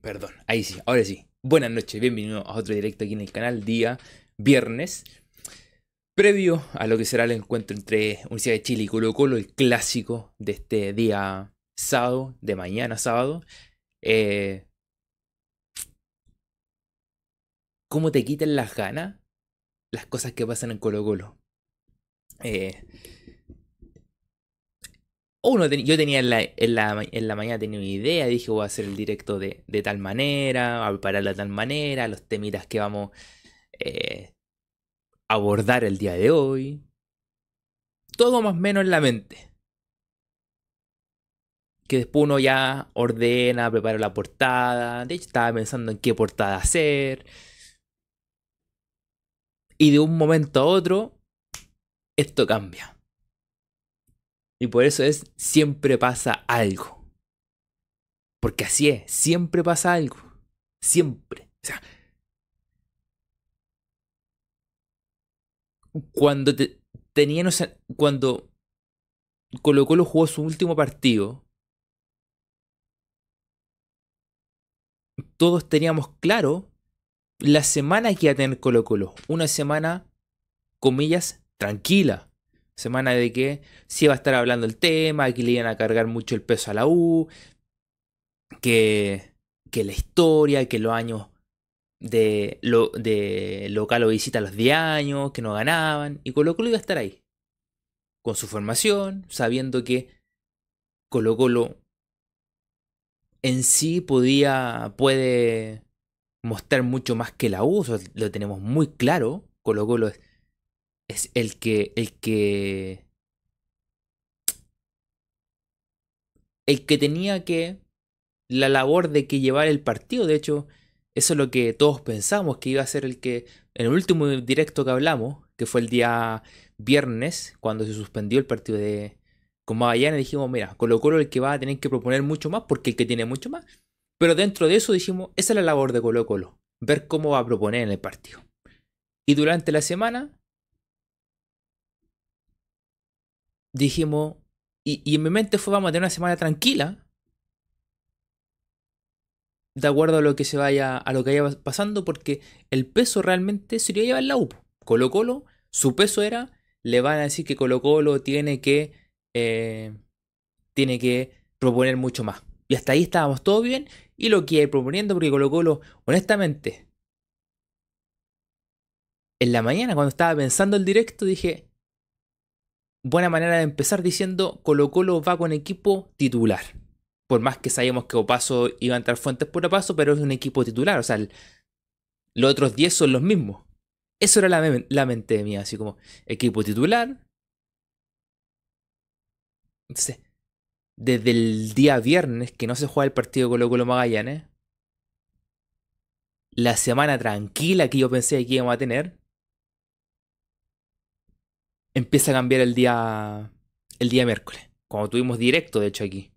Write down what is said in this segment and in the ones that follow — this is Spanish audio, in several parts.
Perdón, ahí sí, ahora sí. Buenas noches, bienvenido a otro directo aquí en el canal, día viernes. Previo a lo que será el encuentro entre Universidad de Chile y Colo Colo, el clásico de este día sábado, de mañana sábado. Eh, ¿Cómo te quitan las ganas las cosas que pasan en Colo Colo? Eh, uno yo tenía en la, en, la, mañana tenía una idea, dije voy a hacer el directo de, tal manera, a prepararlo de tal manera, los temitas que vamos eh, a abordar el día de hoy. Todo más o menos en la mente. Que después uno ya ordena, prepara la portada. De hecho, estaba pensando en qué portada hacer. Y de un momento a otro, esto cambia. Y por eso es, siempre pasa algo. Porque así es, siempre pasa algo. Siempre. O sea, cuando te, tenían, cuando Colo Colo jugó su último partido, todos teníamos claro la semana que iba a tener Colo Colo. Una semana, comillas, tranquila Semana de que sí iba a estar hablando el tema, que le iban a cargar mucho el peso a la U, que, que la historia, que los años de, lo, de local o visita los 10 años, que no ganaban, y Colo Colo iba a estar ahí, con su formación, sabiendo que Colo Colo en sí podía, puede mostrar mucho más que la U, lo tenemos muy claro, Colo Colo es es el que, el que, el que tenía que, la labor de que llevar el partido, de hecho, eso es lo que todos pensamos que iba a ser el que, en el último directo que hablamos, que fue el día viernes, cuando se suspendió el partido de con Magallanes, dijimos, mira, Colo Colo el que va a tener que proponer mucho más, porque el que tiene mucho más. Pero dentro de eso dijimos, esa es la labor de Colo Colo, ver cómo va a proponer en el partido. Y durante la semana dijimos, y, en mi mente fue, vamos a tener una semana tranquila, de acuerdo a lo que se vaya, a lo que vaya pasando, porque el peso realmente sería llevar la U. Colo Colo, su peso era, le van a decir que Colo Colo tiene que, eh, tiene que proponer mucho más. Y hasta ahí estábamos todo bien, y lo que ir proponiendo, porque Colo Colo, honestamente, en la mañana cuando estaba pensando el directo dije, buena manera de empezar diciendo Colo Colo va con equipo titular. Por más que sabíamos que Opaso iba a entrar Fuentes por Opaso, pero es un equipo titular. O sea, los otros 10 son los mismos. Eso era la, mente mía, así como equipo titular. Entonces, desde el día viernes que no se juega el partido Colo Colo Magallanes, la semana tranquila que yo pensé que íbamos a tener, empieza a cambiar el día, el día miércoles, cuando tuvimos directo, de hecho, aquí,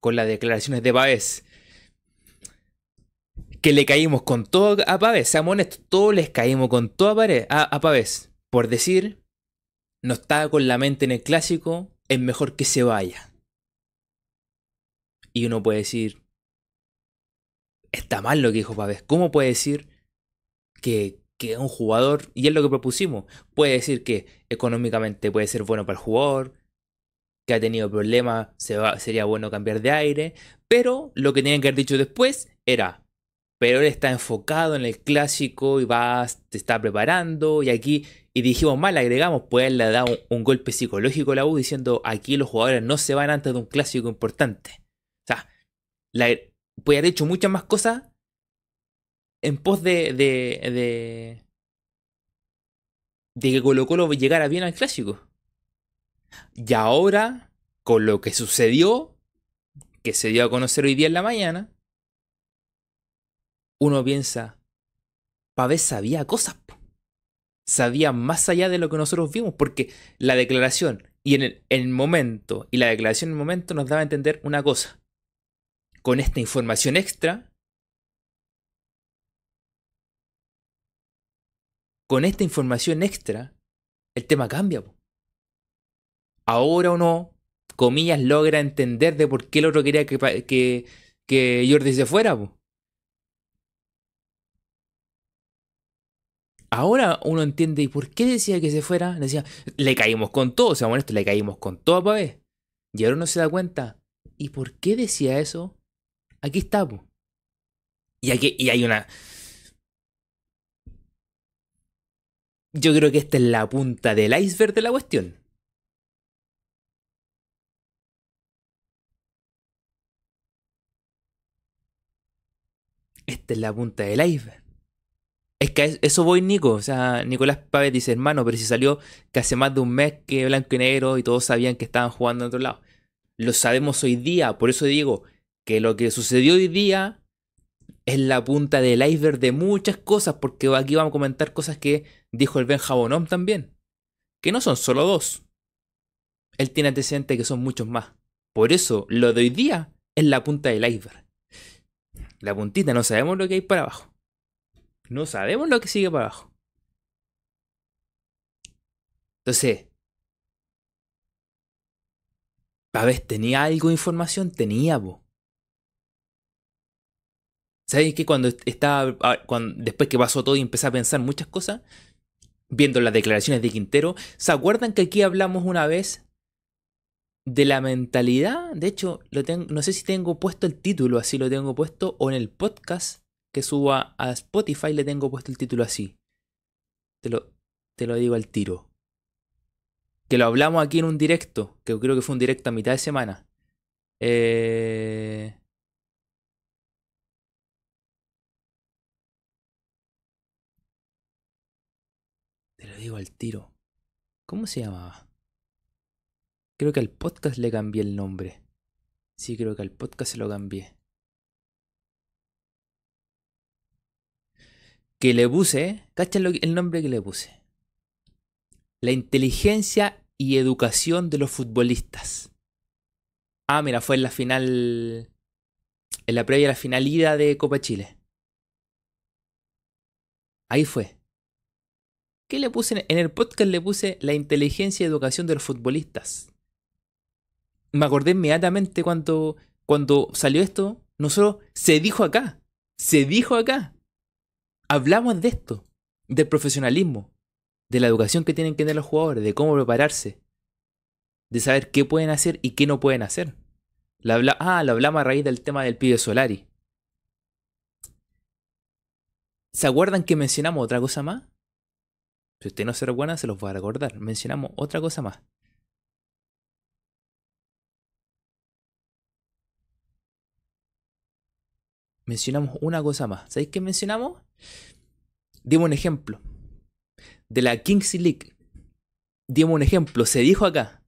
con las declaraciones de Pavés. Que le caímos con todo a Pavés, seamos honestos, todos les caímos con toda a, a Pavés. Por decir, no está con la mente en el clásico, es mejor que se vaya. Y uno puede decir, está mal lo que dijo Pavés. ¿Cómo puede decir que, que un jugador, y es lo que propusimos, puede decir que económicamente puede ser bueno para el jugador, que ha tenido problemas, sería bueno cambiar de aire, pero lo que tenían que haber dicho después era, pero él está enfocado en el clásico y va, te está preparando, y aquí, y dijimos mal, agregamos, pues él le un, golpe psicológico a la U diciendo, aquí los jugadores no se van antes de un clásico importante. O sea, puede haber hecho muchas más cosas en pos de, de, de, de que Colo Colo llegara bien al clásico. Y ahora, con lo que sucedió, que se dio a conocer hoy día en la mañana, uno piensa, Pavés sabía cosas. Sabía más allá de lo que nosotros vimos, porque la declaración y en el, el momento, y la declaración en el momento nos daba a entender una cosa. Con esta información extra, con esta información extra, el tema cambia. Ahora uno, comillas, logra entender de por qué el otro quería que, que, que Jordi se fuera. po. Ahora uno entiende, ¿y por qué decía que se fuera? Decía, le caímos con todo, seamos honestos, le caímos con todo a. Y ahora uno se da cuenta, ¿y por qué decía eso? Aquí está, po. Y, aquí, y hay una... Yo creo que esta es la punta del iceberg de la cuestión. Esta es la punta del iceberg. Es que eso voy, Nico. O sea, Nicolás Pávez dice, hermano, pero si salió que hace más de un mes que blanco y negro y todos sabían que estaban jugando en otro lado. Lo sabemos hoy día, por eso digo que lo que sucedió hoy día es la punta del iceberg de muchas cosas, porque aquí vamos a comentar cosas que dijo el Ben también, que no son solo dos. Él tiene antecedentes que son muchos más. Por eso, lo de hoy día es la punta del iceberg. La puntita, no sabemos lo que hay para abajo. No sabemos lo que sigue para abajo. Entonces, Pavés tenía algo de información, tenía, po. ¿Sabes que cuando estaba, ah, después que pasó todo y empecé a pensar muchas cosas, viendo las declaraciones de Quintero, ¿se acuerdan que aquí hablamos una vez de la mentalidad? De hecho, no sé si tengo puesto el título, así lo tengo puesto, o en el podcast que suba a Spotify le tengo puesto el título así. Te lo, te lo digo al tiro. Que lo hablamos aquí en un directo, que creo que fue un directo a mitad de semana. Eh... digo al tiro. ¿Cómo se llamaba? Creo que al podcast le cambié el nombre. Sí, creo que al podcast se lo cambié. Que le puse, ¿cachan el nombre que le puse? La inteligencia y educación de los futbolistas. Ah, mira, fue en la final. En la previa a la final ida de Copa Chile. Ahí fue. ¿Qué le puse? En el podcast le puse la inteligencia y educación de los futbolistas. Me acordé inmediatamente cuando, cuando salió esto. Nosotros se dijo acá. Se dijo acá. Hablamos de esto. Del profesionalismo. De la educación que tienen que tener los jugadores. De cómo prepararse. De saber qué pueden hacer y qué no pueden hacer. ah, lo hablamos a raíz del tema del pibe Solari. ¿Se acuerdan que mencionamos otra cosa más? Si usted no se recuerda, se los voy a recordar. Mencionamos otra cosa más. Mencionamos una cosa más. ¿Sabéis qué mencionamos? Dimos un ejemplo. De la Kings League. Dimos un ejemplo. Se dijo acá.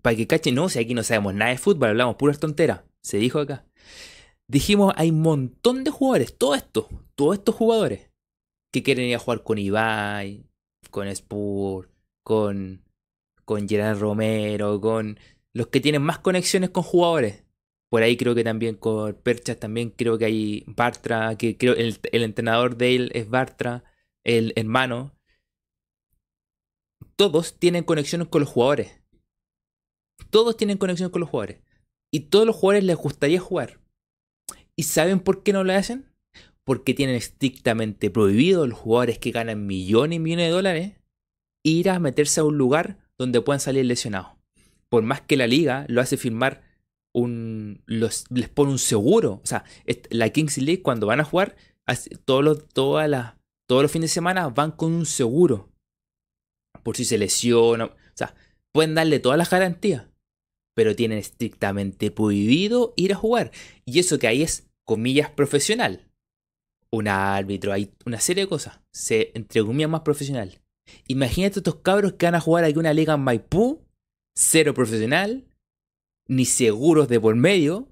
Para que cachen, no, si aquí no sabemos nada de fútbol, hablamos puras tonteras. Se dijo acá. Dijimos, hay un montón de jugadores, todo esto, todos estos jugadores que quieren ir a jugar con Ibai, con Spur, con, con Gerard Romero, con los que tienen más conexiones con jugadores. Por ahí creo que también con Perchas también creo que hay Bartra, que creo el, el entrenador de él es Bartra, el hermano. Todos tienen conexiones con los jugadores. Todos tienen conexiones con los jugadores. Y todos los jugadores les gustaría jugar. ¿Y saben por qué no lo hacen? Porque tienen estrictamente prohibido los jugadores que ganan millones y millones de dólares ir a meterse a un lugar donde puedan salir lesionados. Por más que la liga lo hace firmar les pone un seguro. O sea, la Kings League cuando van a jugar, todos los, todos los fines de semana van con un seguro. Por si se lesiona. O sea, pueden darle todas las garantías. Pero tienen estrictamente prohibido ir a jugar. Y eso que ahí es, comillas, profesional un árbitro, hay una serie de cosas. Se, entre comillas, más profesional. Imagínate estos cabros que van a jugar aquí una liga en Maipú, cero profesional, ni seguros de por medio.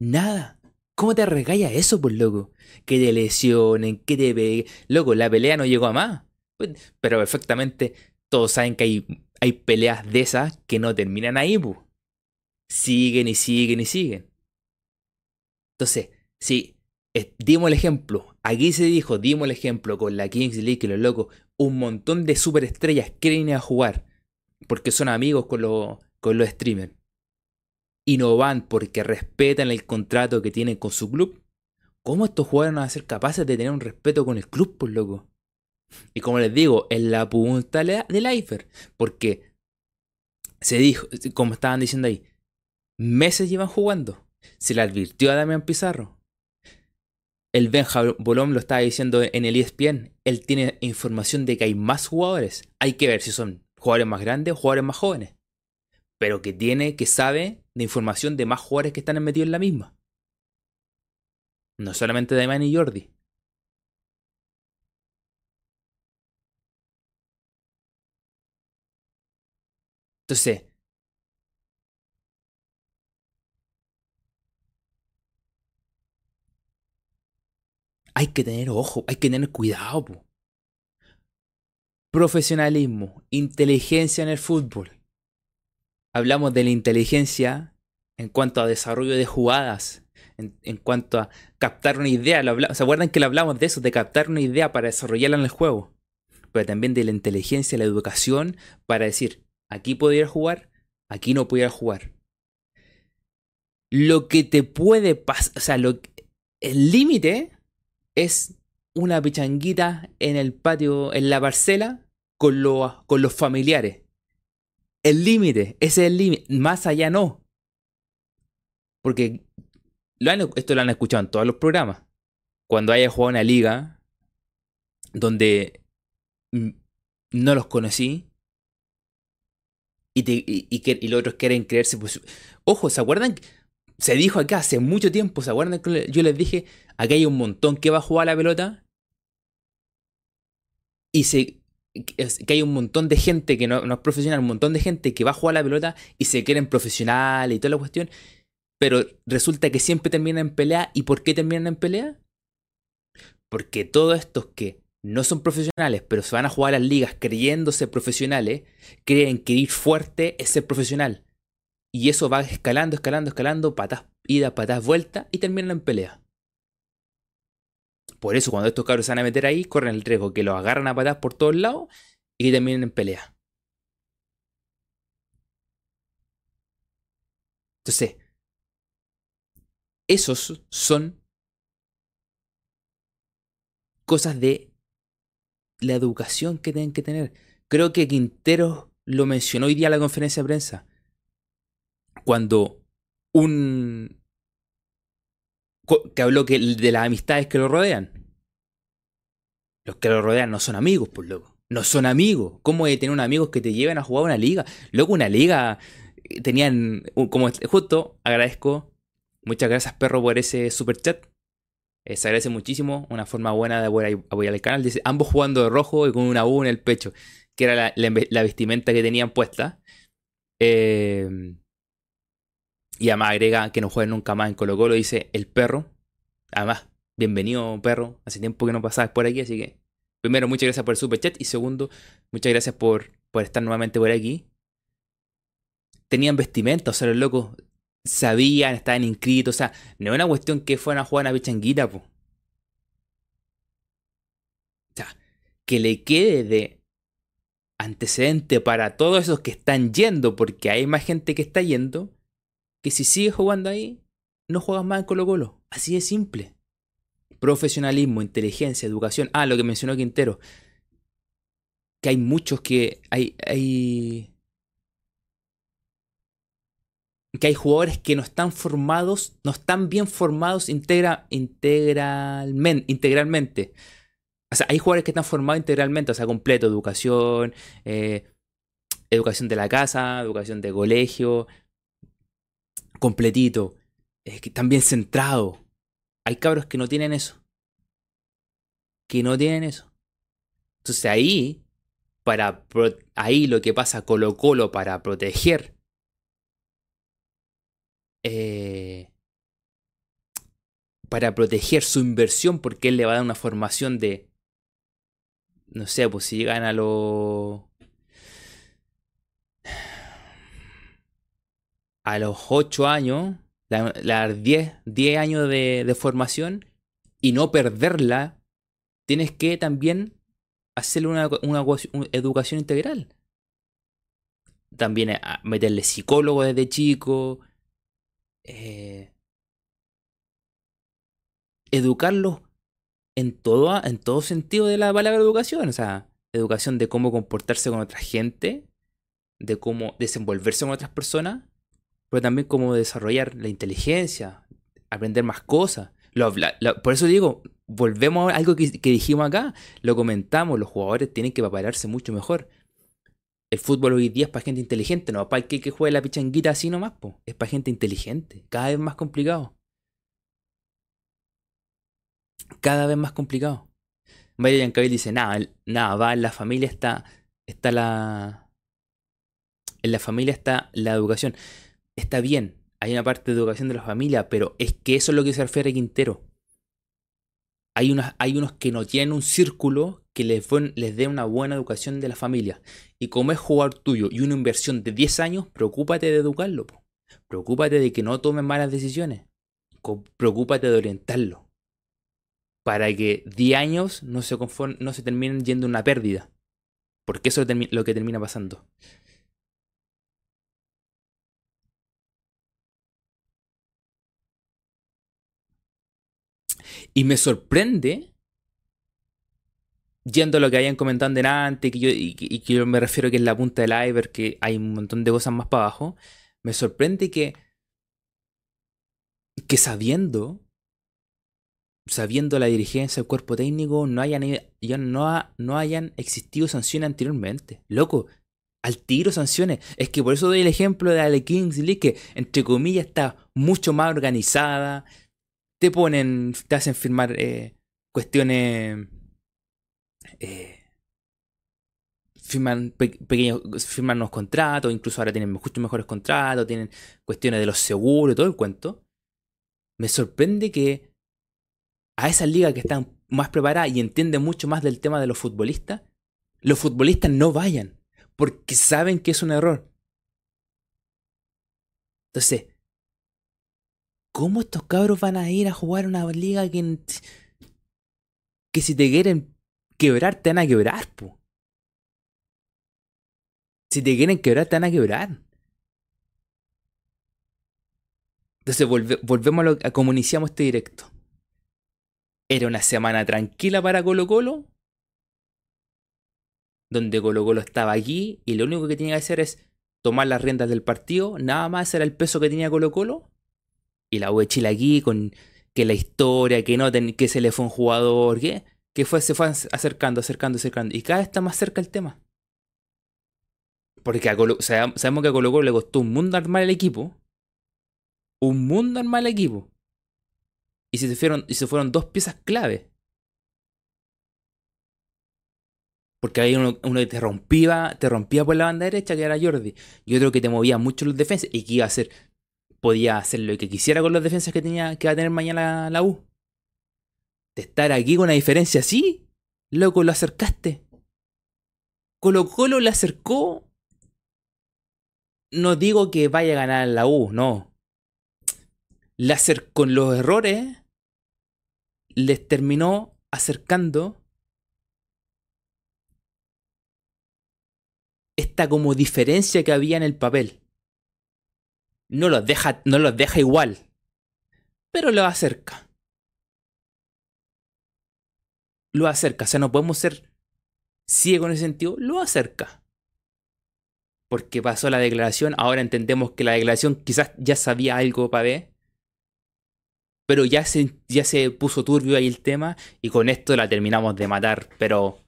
Nada. ¿Cómo te arregalla eso, por loco? Que te lesionen, que te peguen. Loco, la pelea no llegó a más. Pues, pero perfectamente todos saben que hay, hay peleas de esas que no terminan ahí, pues. Siguen y siguen y siguen. Entonces, si dimos el ejemplo, aquí se dijo, dimos el ejemplo con la Kings League y los locos, un montón de superestrellas quieren ir a jugar porque son amigos con, los con los streamers y no van porque respetan el contrato que tienen con su club, ¿cómo estos jugadores van a ser capaces de tener un respeto con el club, por loco? Y como les digo, es la punta del iceberg, porque se dijo, como estaban diciendo ahí, meses llevan jugando. Se le advirtió a Damián Pizarro. El Benja Bolón lo estaba diciendo en el ESPN. Él tiene información de que hay más jugadores. Hay que ver si son jugadores más grandes o jugadores más jóvenes. Pero que tiene, que sabe de información de más jugadores que están metidos en la misma. No solamente de y Jordi. Entonces, hay que tener ojo, hay que tener cuidado. Profesionalismo, inteligencia en el fútbol. Hablamos de la inteligencia en cuanto a desarrollo de jugadas, en, cuanto a captar una idea. ¿Se acuerdan que le hablamos de eso? De captar una idea para desarrollarla en el juego. Pero también de la inteligencia, la educación, para decir, aquí podría jugar, aquí no podría jugar. Lo que te puede pasar, o sea, lo, el límite es una pichanguita en el patio, en la parcela, con, con los familiares. El límite, ese es el límite. Más allá no. Porque esto lo han escuchado en todos los programas. Cuando haya jugado una liga donde no los conocí y, que, y los otros quieren creerse. Pues, ojo, ¿se acuerdan? Se dijo acá hace mucho tiempo, ¿se acuerdan que yo les dije Aquí hay un montón que va a jugar la pelota. Y que hay un montón de gente que no, es profesional, un montón de gente que va a jugar la pelota y se quieren profesional y toda la cuestión. Pero resulta que siempre terminan en pelea. ¿Y por qué terminan en pelea? Porque todos estos que no son profesionales, pero se van a jugar a las ligas creyéndose profesionales, creen que ir fuerte es ser profesional. Y eso va escalando, escalando, escalando, patas, ida, patas, vuelta y terminan en pelea. Por eso, cuando estos cabros se van a meter ahí, corren el riesgo que los agarran a patadas por todos lados y que terminen en pelea. Entonces, esos son cosas de la educación que tienen que tener. Creo que Quintero lo mencionó hoy día en la conferencia de prensa. Cuando un que habló que de las amistades que lo rodean. Los que lo rodean no son amigos, por loco. No son amigos. ¿Cómo de tener unos amigos que te lleven a jugar una liga? Luego una liga eh, tenían como justo agradezco muchas gracias perro por ese super chat eh, se agradece muchísimo una forma buena de apoyar, el canal dice ambos jugando de rojo y con una U en el pecho que era la, vestimenta que tenían puesta eh, y además agrega que no jueguen nunca más en Colo Colo. Dice el perro. Además, bienvenido perro. Hace tiempo que no pasabas por aquí, así que... Primero, muchas gracias por el super chat. Y segundo, muchas gracias por, por estar nuevamente por aquí. Tenían vestimenta, o sea, los locos sabían, estaban inscritos. O sea, no es una cuestión que fueran a jugar una pichanguita, po. O sea, que le quede de antecedente para todos esos que están yendo, porque hay más gente que está yendo, que si sigues jugando ahí, no juegas más en Colo Colo. Así de simple. Profesionalismo, inteligencia, educación. Ah, lo que mencionó Quintero. Que hay muchos que hay, hay que hay jugadores que no están formados, no están bien formados integra, integralmente. O sea, hay jugadores que están formados integralmente, o sea, completo, educación, eh, educación de la casa, educación de colegio, completito, es que están bien centrados. Hay cabros que no tienen eso. Que no tienen eso. Entonces ahí, para ahí lo que pasa Colo Colo para proteger eh, para proteger su inversión, porque él le va a dar una formación de, no sé, pues si llegan a los a los 8 años, las 10, 10 años de, formación y no perderla, tienes que también hacerle una, educación integral. también a meterle psicólogo desde chico. Eh, educarlos en todo, en todo sentido de la palabra educación. O sea, educación de cómo comportarse con otra gente, de cómo desenvolverse con otras personas, pero también cómo desarrollar la inteligencia, aprender más cosas. por eso digo, volvemos a algo que, dijimos acá, lo comentamos, los jugadores tienen que prepararse mucho mejor. El fútbol hoy día es para gente inteligente, no para el que, que juegue la pichanguita así nomás, es para gente inteligente, cada vez más complicado. Cada vez más complicado. Vaya Yancabil dice, nada, nada, va, en la familia está, está la... En la familia está la educación. Está bien, hay una parte de educación de la familia, pero es que eso es lo que se refiere Quintero. Hay, hay unos que no tienen un círculo que les, les dé una buena educación de la familia. Y como es jugar tuyo y una inversión de 10 años, preocúpate de educarlo. Preocúpate de que no tomen malas decisiones. Preocúpate de orientarlo. Para que 10 años no se, no se terminen yendo una pérdida. Porque eso es lo que termina pasando. Y me sorprende, yendo a lo que habían comentado antes, que yo, y, que yo me refiero que es la punta del iceberg, que hay un montón de cosas más para abajo, me sorprende que, que sabiendo, sabiendo la dirigencia del cuerpo técnico, no hayan, ya no, no hayan existido sanciones anteriormente. Loco, al tiro sanciones. Es que por eso doy el ejemplo de la Kings League, que entre comillas está mucho más organizada, te ponen, te hacen firmar eh, cuestiones, eh, firman pequeños, firman unos contratos, incluso ahora tienen mucho mejores contratos, tienen cuestiones de los seguros, todo el cuento. Me sorprende que a esas ligas que están más preparadas y entienden mucho más del tema de los futbolistas, los futbolistas no vayan, porque saben que es un error. Entonces, ¿Cómo estos cabros van a ir a jugar una liga que, que si te quieren quebrar, te van a quebrar, po? Si te quieren quebrar, te van a quebrar. Entonces volvemos a, lo, a como iniciamos este directo. Era una semana tranquila para Colo Colo. Donde Colo Colo estaba aquí y lo único que tenía que hacer es tomar las riendas del partido. Nada más era el peso que tenía Colo Colo y la U de Chile aquí con que la historia, que no que se le fue un jugador, que, que fue, se fue acercando, acercando, acercando. Y cada vez está más cerca el tema. Porque sabemos que a Colo Colo le costó un mundo armar el equipo. Un mundo armar el equipo. Y se fueron, y se fueron dos piezas clave. Porque hay uno, uno, que te rompía, te rompía por la banda derecha, que era Jordi. Y otro que te movía mucho los defensas y que iba a ser podía hacer lo que quisiera con las defensas que tenía que va a tener mañana la U. De estar aquí con una diferencia así, loco, lo acercaste. Colo Colo le acercó. No digo que vaya a ganar la U, no. Le con los errores. Les terminó acercando esta como diferencia que había en el papel no los deja, no los deja igual, pero lo acerca. Lo acerca, o sea, no podemos ser ciegos en ese sentido, lo acerca. Porque pasó la declaración, ahora entendemos que la declaración quizás ya sabía algo ver, pero ya se, ya se puso turbio ahí el tema y con esto la terminamos de matar, pero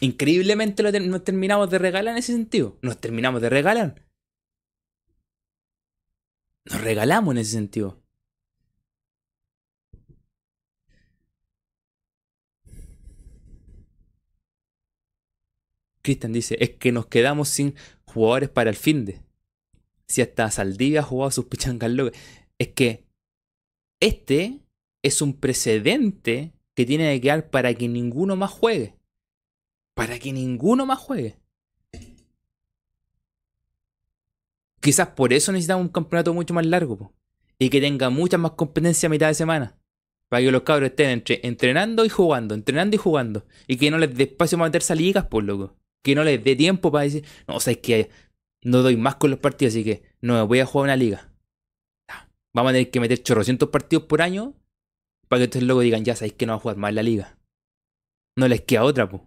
increíblemente nos terminamos de regalar en ese sentido. Nos terminamos de regalar. Nos regalamos en ese sentido. Cristian dice, es que nos quedamos sin jugadores para el fin de. Si hasta Saldivia ha jugado sus pichangas locas. Es que este es un precedente que tiene que quedar para que ninguno más juegue. Para que ninguno más juegue. Quizás por eso necesitamos un campeonato mucho más largo y que tenga mucha más competencia a mitad de semana. Para que los cabros estén entre, entrenando y jugando, entrenando y jugando. Y que no les dé espacio para meterse a ligas, por loco. que no les dé tiempo para decir, no, o sea, es que no doy más con los partidos, así que no voy a jugar una liga. Vamos a tener que meter chorrocientos partidos por año para que ustedes luego digan, ya sabéis que no va a jugar más la liga. No les queda otra, pues.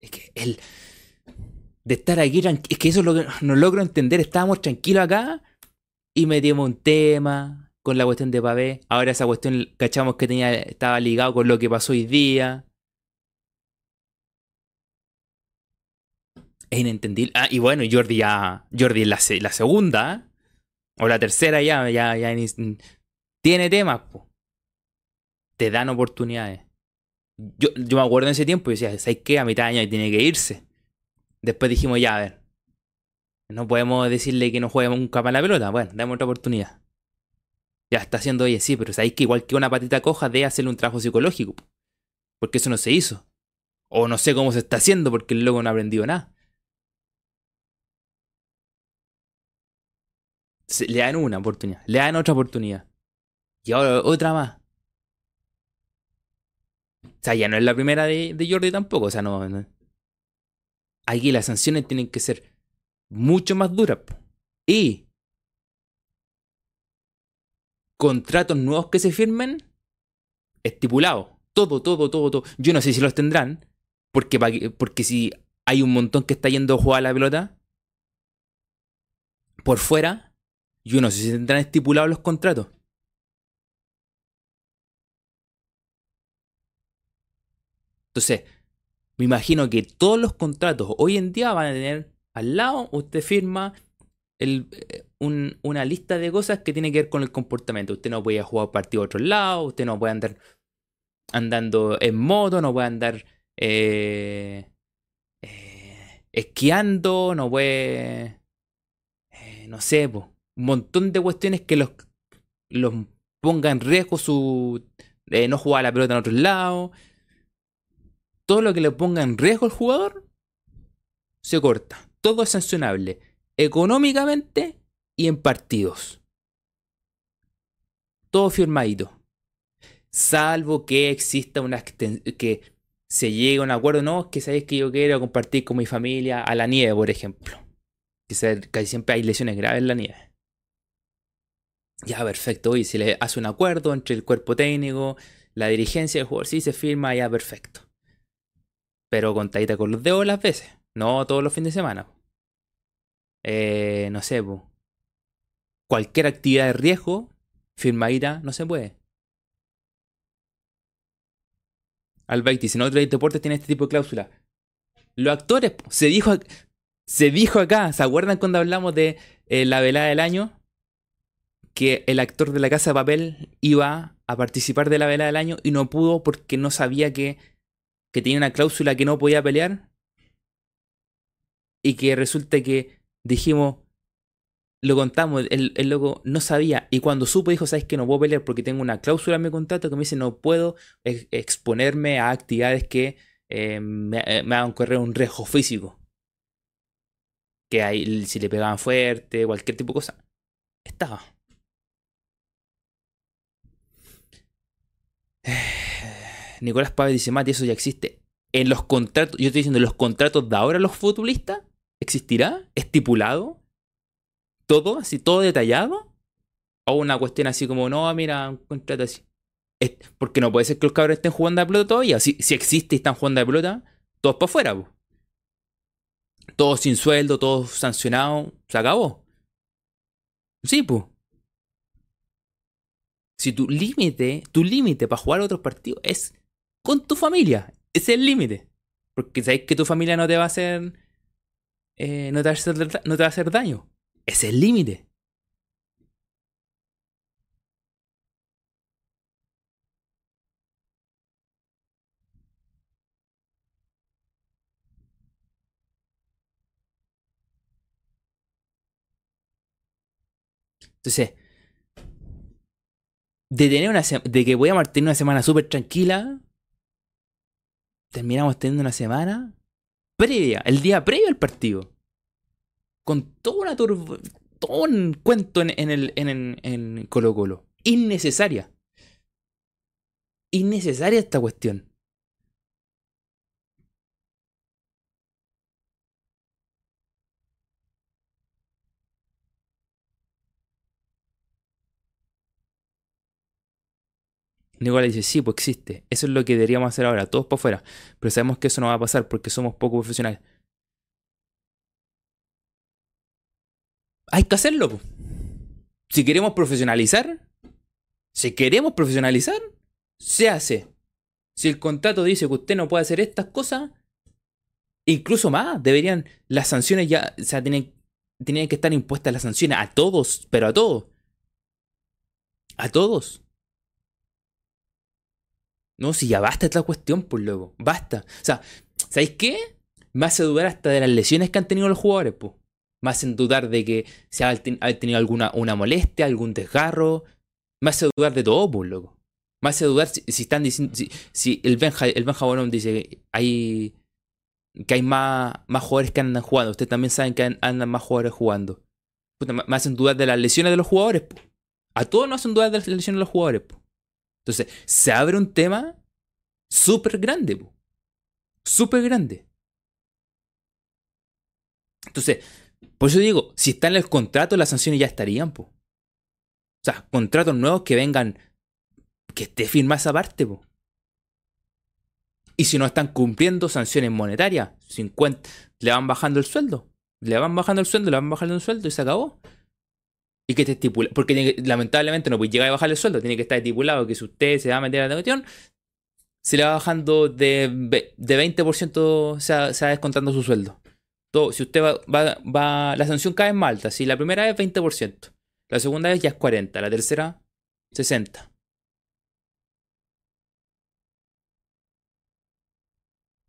Es que el. De estar aquí, es que eso es lo que no logro entender. Estábamos tranquilos acá y metimos un tema con la cuestión de Pavé. Ahora esa cuestión, cachamos que tenía, estaba ligado con lo que pasó hoy día. Es inentendible. Ah, y bueno, Jordi ya. Jordi la, la segunda. O la tercera ya, ya, ya tiene temas, Te dan oportunidades. Yo, yo me acuerdo en ese tiempo y decía, ¿sabes qué? A mitad de año tiene que irse. Después dijimos, ya, a ver. No podemos decirle que no juegue nunca para la pelota. Bueno, damos otra oportunidad. Ya está haciendo, oye, sí, pero sabéis que igual que una patita coja de hacerle un trabajo psicológico. Porque eso no se hizo. O no sé cómo se está haciendo porque el loco no ha aprendido nada. le dan una oportunidad, le dan otra oportunidad. Y ahora otra más. O sea, ya no es la primera de, de Jordi tampoco. O sea, no, Aquí las sanciones tienen que ser mucho más duras. Y contratos nuevos que se firmen, estipulados. Todo, todo, todo, todo. Yo no sé si los tendrán. Porque, porque si hay un montón que está yendo a jugar la pelota por fuera, yo no sé si tendrán estipulados los contratos. Entonces, me imagino que todos los contratos hoy en día van a tener al lado, usted firma eh, una lista de cosas que tiene que ver con el comportamiento. Usted no puede jugar partido a otro lado, usted no puede andar andando en moto, no puede andar eh, eh, esquiando, no puede, no sé, un montón de cuestiones que los, los ponga en riesgo su no jugar la pelota en otro lado todo lo que le ponga en riesgo al jugador se corta. Todo es sancionable económicamente y en partidos. Todo firmadito. Salvo que exista una que se llegue a un acuerdo, no, que sabéis que yo quiero compartir con mi familia a la nieve, por ejemplo. Que casi siempre hay lesiones graves en la nieve. Ya, perfecto. Y si le hace un acuerdo entre el cuerpo técnico, la dirigencia del jugador, sí se firma, ya perfecto pero contadita con los dedos las veces, no todos los fines de semana. Eh, no sé, cualquier actividad de riesgo, firmadita, no se puede. Albaiti, si no otro deporte tiene este tipo de cláusula. Los actores, se dijo, se dijo acá, ¿se acuerdan cuando hablamos de eh, la velada del año? Que el actor de la casa de papel iba a participar de la velada del año y no pudo porque no sabía que que tenía una cláusula que no podía pelear y que resulta que dijimos, lo contamos, el, loco no sabía y cuando supo dijo, sabes que no puedo pelear porque tengo una cláusula en mi contrato que me dice no puedo exponerme a actividades que eh, me, eh, me, hagan correr un riesgo físico. Que ahí, si le pegaban fuerte, cualquier tipo de cosa. Estaba. Nicolás Pávez dice, Mati, eso ya existe. En los contratos, yo estoy diciendo, en los contratos de ahora los futbolistas, ¿existirá? ¿Estipulado? ¿Todo? ¿Así todo detallado? ¿O una cuestión así como, no, mira, un contrato así? porque no puede ser que los cabros estén jugando de pelota todavía. Si, si existe y están jugando de pelota, todos para afuera. Todos sin sueldo, todos sancionados. Se acabó. Sí, pues. Si tu límite, tu límite para jugar otros partidos es con tu familia. Es el límite. Porque sabes que tu familia no te va a hacer. Eh, no, te va a hacer no te va a hacer daño. Es el límite. Entonces, de tener una de que voy a tener una semana súper tranquila, terminamos teniendo una semana previa, el día previo al partido. Con toda una turbo, todo un cuento en, en, el, en, en Colo Colo. Innecesaria. Innecesaria esta cuestión. Nicolás dice, sí, pues existe. Eso es lo que deberíamos hacer ahora, todos para afuera. Pero sabemos que eso no va a pasar porque somos poco profesionales. Hay que hacerlo. po. Si queremos profesionalizar, si queremos profesionalizar, se hace. Si el contrato dice que usted no puede hacer estas cosas, incluso más, deberían las sanciones ya, o sea, tienen, tienen que estar impuestas las sanciones a todos, pero a todos. A todos. No, si ya basta esta cuestión, pues luego, basta. O sea, ¿sabéis qué? Me hace dudar hasta de las lesiones que han tenido los jugadores, pues. Me hacen dudar de que se ha tenido alguna una molestia, algún desgarro. Me hace dudar de todo, pues, loco. Me hace dudar si, si están diciendo. Si, si, el Benja, el Benja dice que hay. que hay más, más jugadores que andan jugando. Ustedes también saben que andan más jugadores jugando. Puta, me hacen dudar de las lesiones de los jugadores, pues. A todos nos hacen dudar de las lesiones de los jugadores, pues. Entonces, se abre un tema súper grande, súper grande. Entonces, por eso digo, si está en el contrato, las sanciones ya estarían, po. O sea, contratos nuevos que vengan, que esté firmada esa parte, po. Y si no están cumpliendo sanciones monetarias, 50, le van bajando el sueldo. Le van bajando el sueldo, le van bajando el sueldo y se acabó. Y que te estipula, porque lamentablemente no puede llegar a bajar el sueldo, tiene que estar estipulado que si usted se va a meter a la cuestión, se le va bajando de, de 20%, se va, se va descontando su sueldo. Todo, si usted va, va, va- la sanción cada vez más alta, si la primera es 20%, la segunda vez ya es 40%, la tercera 60%.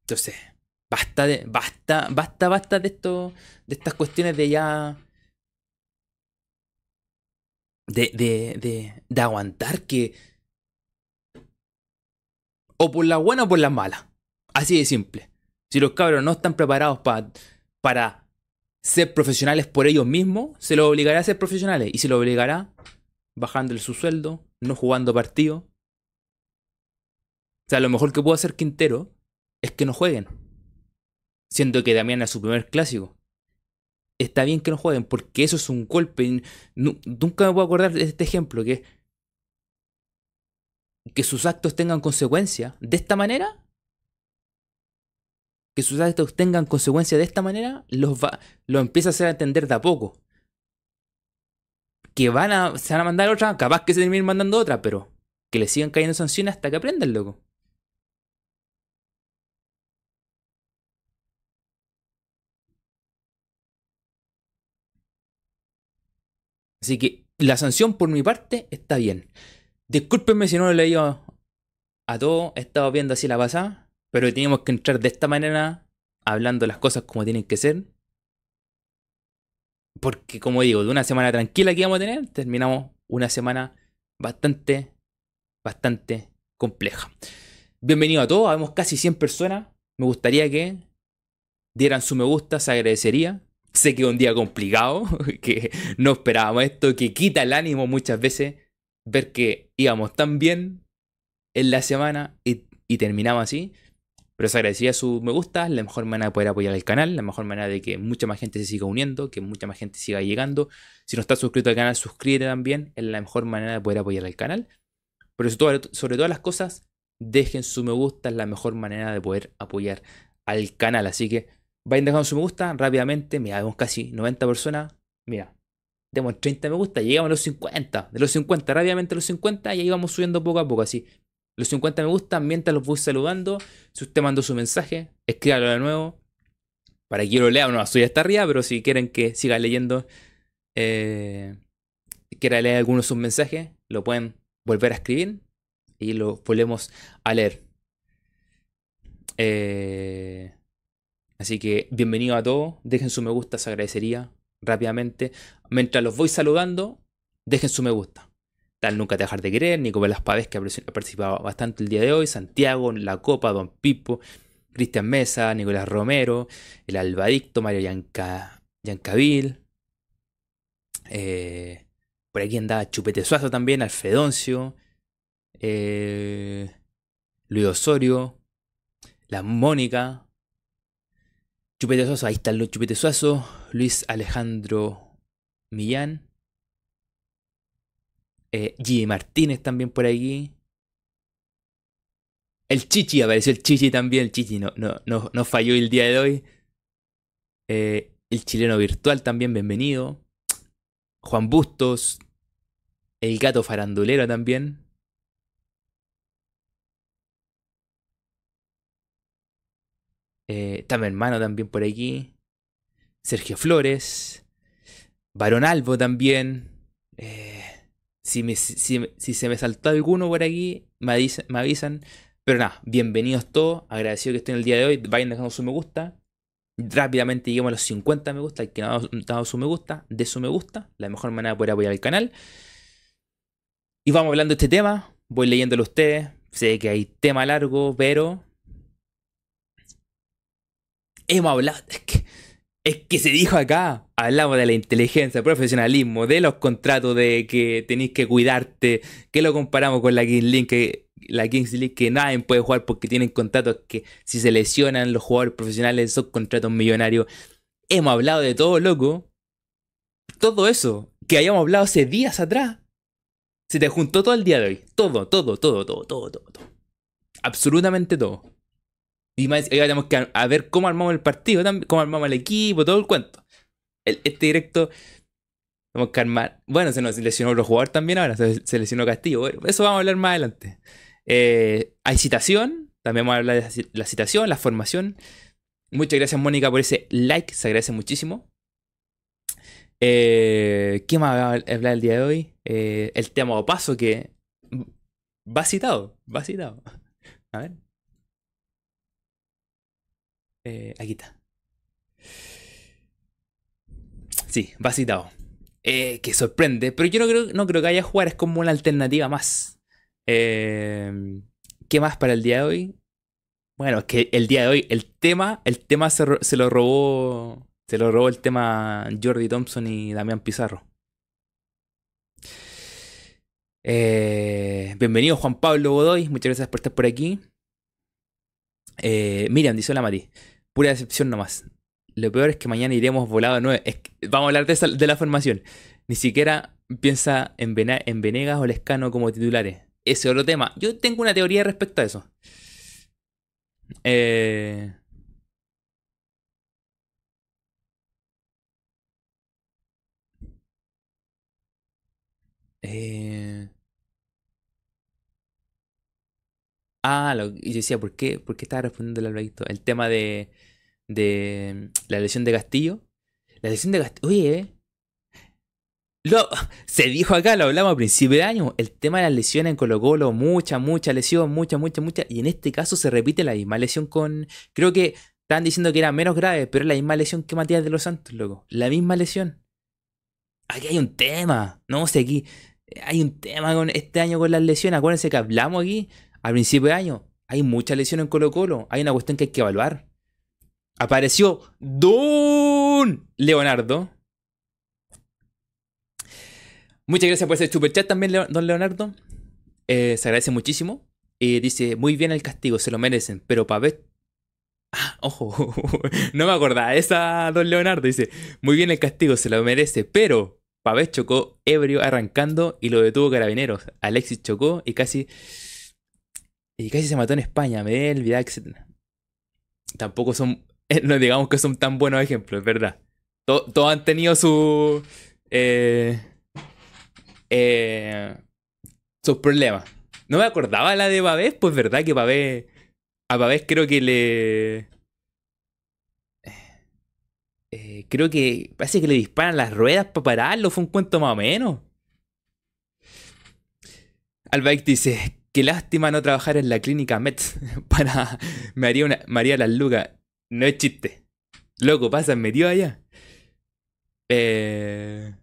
Entonces, basta de, basta, basta, basta de esto, de estas cuestiones de ya de, de, de, de aguantar que. O por las buenas o por las malas. Así de simple. Si los cabros no están preparados pa- para ser profesionales por ellos mismos, se los obligará a ser profesionales. Y se los obligará bajándole su sueldo, no jugando partidos. O sea, lo mejor que puede hacer Quintero es que no jueguen. Siendo que Damián es su primer clásico está bien que no jueguen, porque eso es un golpe. nunca me puedo acordar de este ejemplo, que que sus actos tengan consecuencias de esta manera, que sus actos tengan consecuencias de esta manera, los va, los empieza a hacer entender de a poco. Que van a, se van a mandar otra, capaz que se terminen mandando otra, pero que le sigan cayendo sanciones hasta que aprendan, loco. Así que la sanción por mi parte está bien. Discúlpenme si no lo he leído a todo, he estado viendo así la pasada, pero teníamos que entrar de esta manera, hablando las cosas como tienen que ser. Porque, como digo, de una semana tranquila que íbamos a tener, terminamos una semana bastante, bastante compleja. Bienvenido a todos, habemos casi 100 personas. Me gustaría que dieran su me gusta, se agradecería. Sé que es un día complicado, que no esperábamos esto, que quita el ánimo muchas veces ver que íbamos tan bien en la semana y, terminamos así. Pero se agradecería su me gusta, la mejor manera de poder apoyar el canal, la mejor manera de que mucha más gente se siga uniendo, que mucha más gente siga llegando. Si no estás suscrito al canal, suscríbete también, es la mejor manera de poder apoyar el canal. Pero sobre todas las cosas, dejen su me gusta, es la mejor manera de poder apoyar al canal. Así que vayan dejando su me gusta rápidamente. Mira, vemos casi 90 personas. Mira, demos 30 me gusta, llegamos a los 50. De los 50, rápidamente los 50 y ahí vamos subiendo poco a poco así. Los 50 me gustan mientras los voy saludando. Si usted mandó su mensaje, escríbalo de nuevo. Para que yo lo lea, no, suya está arriba, pero si quieren que siga leyendo, eh, quiera leer algunos de sus mensajes, lo pueden volver a escribir y lo volvemos a leer. Eh, así que bienvenido a todos. Dejen su me gusta, se agradecería rápidamente. Mientras los voy saludando, dejen su me gusta. Tal Nunca te dejar de querer, Nicolás Pávez, que ha participado bastante el día de hoy, Santiago, La Copa, Don Pipo, Cristian Mesa, Nicolás Romero, el Albadicto, Mario Yanca, Yancavil. Eh, por aquí andaba Chupete Suazo también, Alfredoncio, eh, Luis Osorio, La Mónica, Chupete Suazo, ahí está el Chupete Suazo, Luis Alejandro Millán, eh, G. Martínez también por aquí. El Chichi, apareció el Chichi también. El Chichi no, no, no, no falló el día de hoy. Eh, el chileno virtual también, bienvenido. Juan Bustos. El gato farandulero también. Eh, está mi hermano también por aquí. Sergio Flores. Barón Albo también. Eh, si, si, se me saltó alguno por aquí, me, me avisan. Pero nada, bienvenidos todos. Agradecido que estén el día de hoy. Vayan dejando su me gusta. Rápidamente lleguemos a los 50 me gusta. El que no ha dado su me gusta, de su me gusta. La mejor manera de poder apoyar el canal. Y vamos hablando de este tema. Voy leyéndolo a ustedes. Sé que hay tema largo, pero hemos hablado. Es que, es que se dijo acá. Hablamos de la inteligencia, profesionalismo, de los contratos, de que tenéis que cuidarte. Que lo comparamos con la Kings League, que, la Kings League que nadie puede jugar porque tienen contratos que si se lesionan los jugadores profesionales son contratos millonarios. Hemos hablado de todo, loco. Todo eso que habíamos hablado hace días atrás. Se te juntó todo el día de hoy. Todo, todo, todo, todo, todo, todo. todo. Absolutamente todo. Y más, tenemos que a, ver cómo armamos el partido, cómo armamos el equipo, todo el cuento. este directo tenemos que armar. Bueno, se nos lesionó otro jugador también ahora, se, lesionó Castillo. eso vamos a hablar más adelante. Eh, hay citación, también vamos a hablar de la citación, la formación. Muchas gracias, Mónica, por ese like, se agradece muchísimo. Eh, ¿Qué más va a hablar el día de hoy? Eh, el tema o paso que va citado, va citado. A ver. Eh, aquí está. Sí, va citado. Eh, que sorprende, pero yo no creo, no creo que haya jugar, es como una alternativa más. Eh, ¿Qué más para el día de hoy? Bueno, es que el día de hoy, el tema, el tema se, lo robó. Se lo robó el tema Jordi Thompson y Damián Pizarro. bienvenido Juan Pablo Godoy, muchas gracias por estar por aquí. Miriam, dice la Mati. Pura decepción nomás. Lo peor es que mañana iremos volado a 9. vamos a hablar de, la formación. Ni siquiera piensa en, en Venegas o Lescano como titulares. Ese otro tema. Yo tengo una teoría respecto a eso. Eh... Eh... Ah, y decía, ¿por qué, ¿por qué estaba respondiendo el Alvarito? El tema de, de la lesión de Castillo. La lesión de Castillo, oye, lo, se dijo acá, lo hablamos a principio de año, el tema de las lesiones en Colo Colo, mucha, mucha lesión, mucha, mucha, mucha, y en este caso se repite la misma lesión con, creo que estaban diciendo que era menos grave, pero es la misma lesión que Matías de los Santos, loco, la misma lesión. Aquí hay un tema, no sé, aquí hay un tema con este año con las lesiones, acuérdense que hablamos aquí al principio de año, hay mucha lesión en Colo Colo, hay una cuestión que hay que evaluar apareció Don Leonardo. Muchas gracias por ese super chat también, don Leonardo. Eh, se agradece muchísimo. Y dice, muy bien el castigo, se lo merecen, pero ver... Ah, ojo, no me acordaba. Esa, don Leonardo, dice, muy bien el castigo, se lo merece, pero Pavés chocó ebrio arrancando y lo detuvo Carabineros. Alexis chocó y casi... Y casi se mató en España, me olvidar que Tampoco son no digamos que son tan buenos ejemplos, es verdad. Todos han tenido su. Eh, eh, sus problemas. No me acordaba la de Babés, pues verdad que Babés. A Babés creo que le. Eh, creo que parece que le disparan las ruedas para pararlo. Fue un cuento más o menos. Albaik dice: Qué lástima no trabajar en la clínica Mets para María, María Las Lucas. No es chiste. Loco, pasa, metido allá. Eh...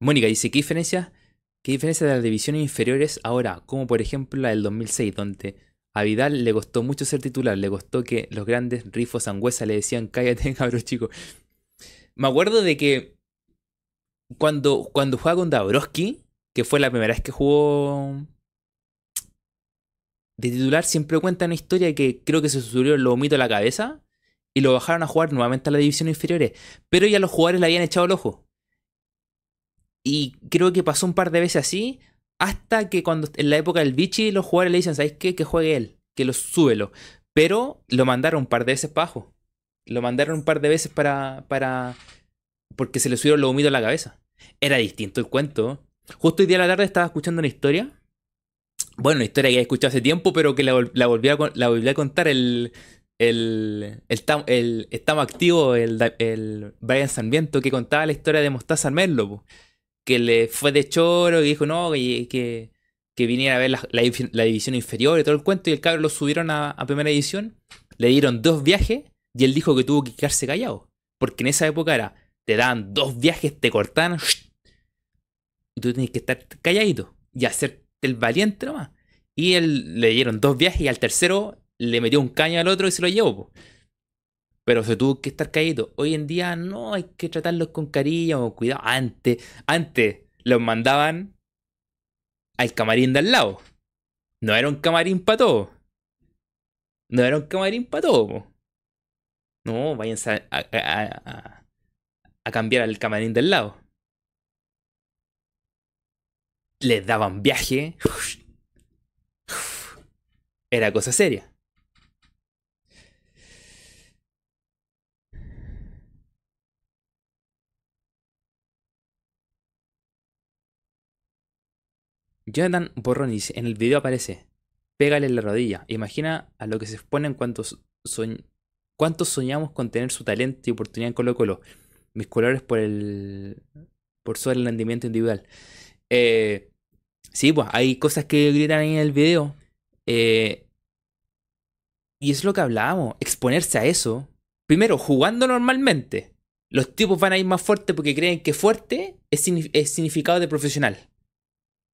Mónica dice, ¿qué diferencia? ¿Qué diferencia de las divisiones inferiores ahora? Como por ejemplo la del 2006, donde a Vidal le costó mucho ser titular, le costó que los grandes rifos Sangüesa le decían, cállate, cabrón chico. Me acuerdo de que cuando, cuando jugaba con Dabrowski, que fue la primera vez que jugó de titular, siempre cuenta una historia que creo que se subió el vomito a la cabeza y lo bajaron a jugar nuevamente a las divisiones inferiores. Pero ya los jugadores le habían echado el ojo. Y creo que pasó un par de veces así, hasta que cuando en la época del Vichy los jugadores le dicen, ¿sabes qué? Que juegue él, que lo súbelo. Pero lo mandaron un par de veces para abajo. Lo mandaron un par de veces para. para. porque se le subieron los humidos a la cabeza. Era distinto el cuento. Justo hoy día a la tarde estaba escuchando una historia. Bueno, una historia que he escuchado hace tiempo, pero que la, la volví a contar el. El, el, estamos activo, el, el Brian Sarmiento, que contaba la historia de Mostaza Merlo, que le fue de choro y dijo no, que, que, que viniera a ver la, división inferior y todo el cuento, y el cabrón lo subieron a, a primera división, le dieron dos viajes y él dijo que tuvo que quedarse callado. Porque en esa época era, te dan dos viajes, te cortan, tú tienes que estar calladito y hacerte el valiente nomás. Y él le dieron dos viajes y al tercero le metió un caño al otro y se lo llevó. Pero se tuvo que estar calladito. Hoy en día no, hay que tratarlos con cariño, o cuidado. Antes, antes los mandaban al camarín de al lado. No era un camarín para todo. No era un camarín para todo. No, váyanse a, a, cambiar al camarín del lado. Les daban viaje. Era cosa seria. Jonathan Borrón dice, en el video aparece, pégale en la rodilla. Imagina a lo que se exponen cuántos, cuántos soñamos con tener su talento y oportunidad en Colo Colo. Mis colores por el por el rendimiento individual. Eh, sí, pues hay cosas que gritan ahí en el video. Eh, y es lo que hablábamos, exponerse a eso. Primero, jugando normalmente. Los tipos van a ir más fuerte porque creen que fuerte es, significado de profesional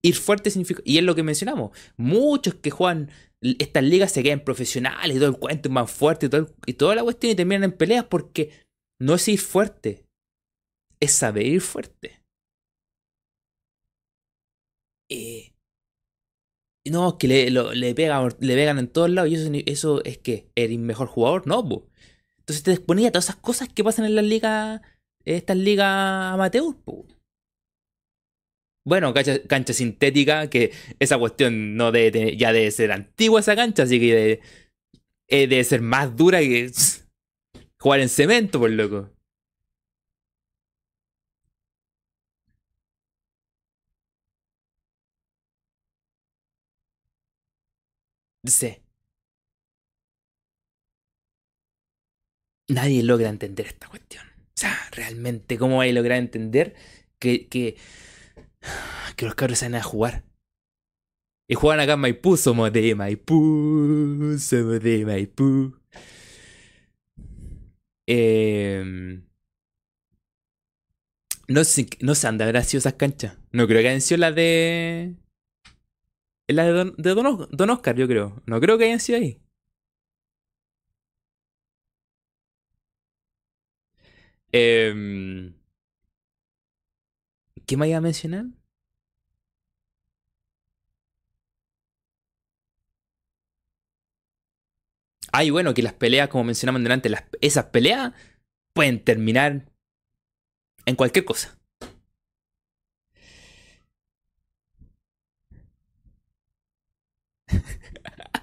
ir fuerte significa. Y es lo que mencionamos. Muchos que juegan estas ligas se quedan profesionales y todo el cuento más fuerte y, todo y toda la cuestión y terminan en peleas porque no es ir fuerte, es saber ir fuerte. Eh, no, que le, le, pegan, le pegan en todos lados y eso, eso es que eres mejor jugador, no, Entonces te exponía todas esas cosas que pasan en las ligas, estas ligas amateur, bueno, cancha, sintética, que esa cuestión no debe ya debe ser antigua esa cancha, así que debe, ser más dura que jugar en cemento, por loco. Sí. Nadie logra entender esta cuestión. O sea, realmente, ¿cómo hay a lograr entender que, que que los cabros salen a jugar. Y juegan acá en Maipú, somos de Maipú, somos de Maipú. Eh, no sé, no sé, anda esas canchas. No creo que hayan sido las de. La de Don, de Don, Oscar, yo creo. No creo que hayan sido ahí. Eh, ¿Qué me iba a mencionar? Ay, bueno, que las peleas, como mencionamos delante, esas peleas pueden terminar en cualquier cosa.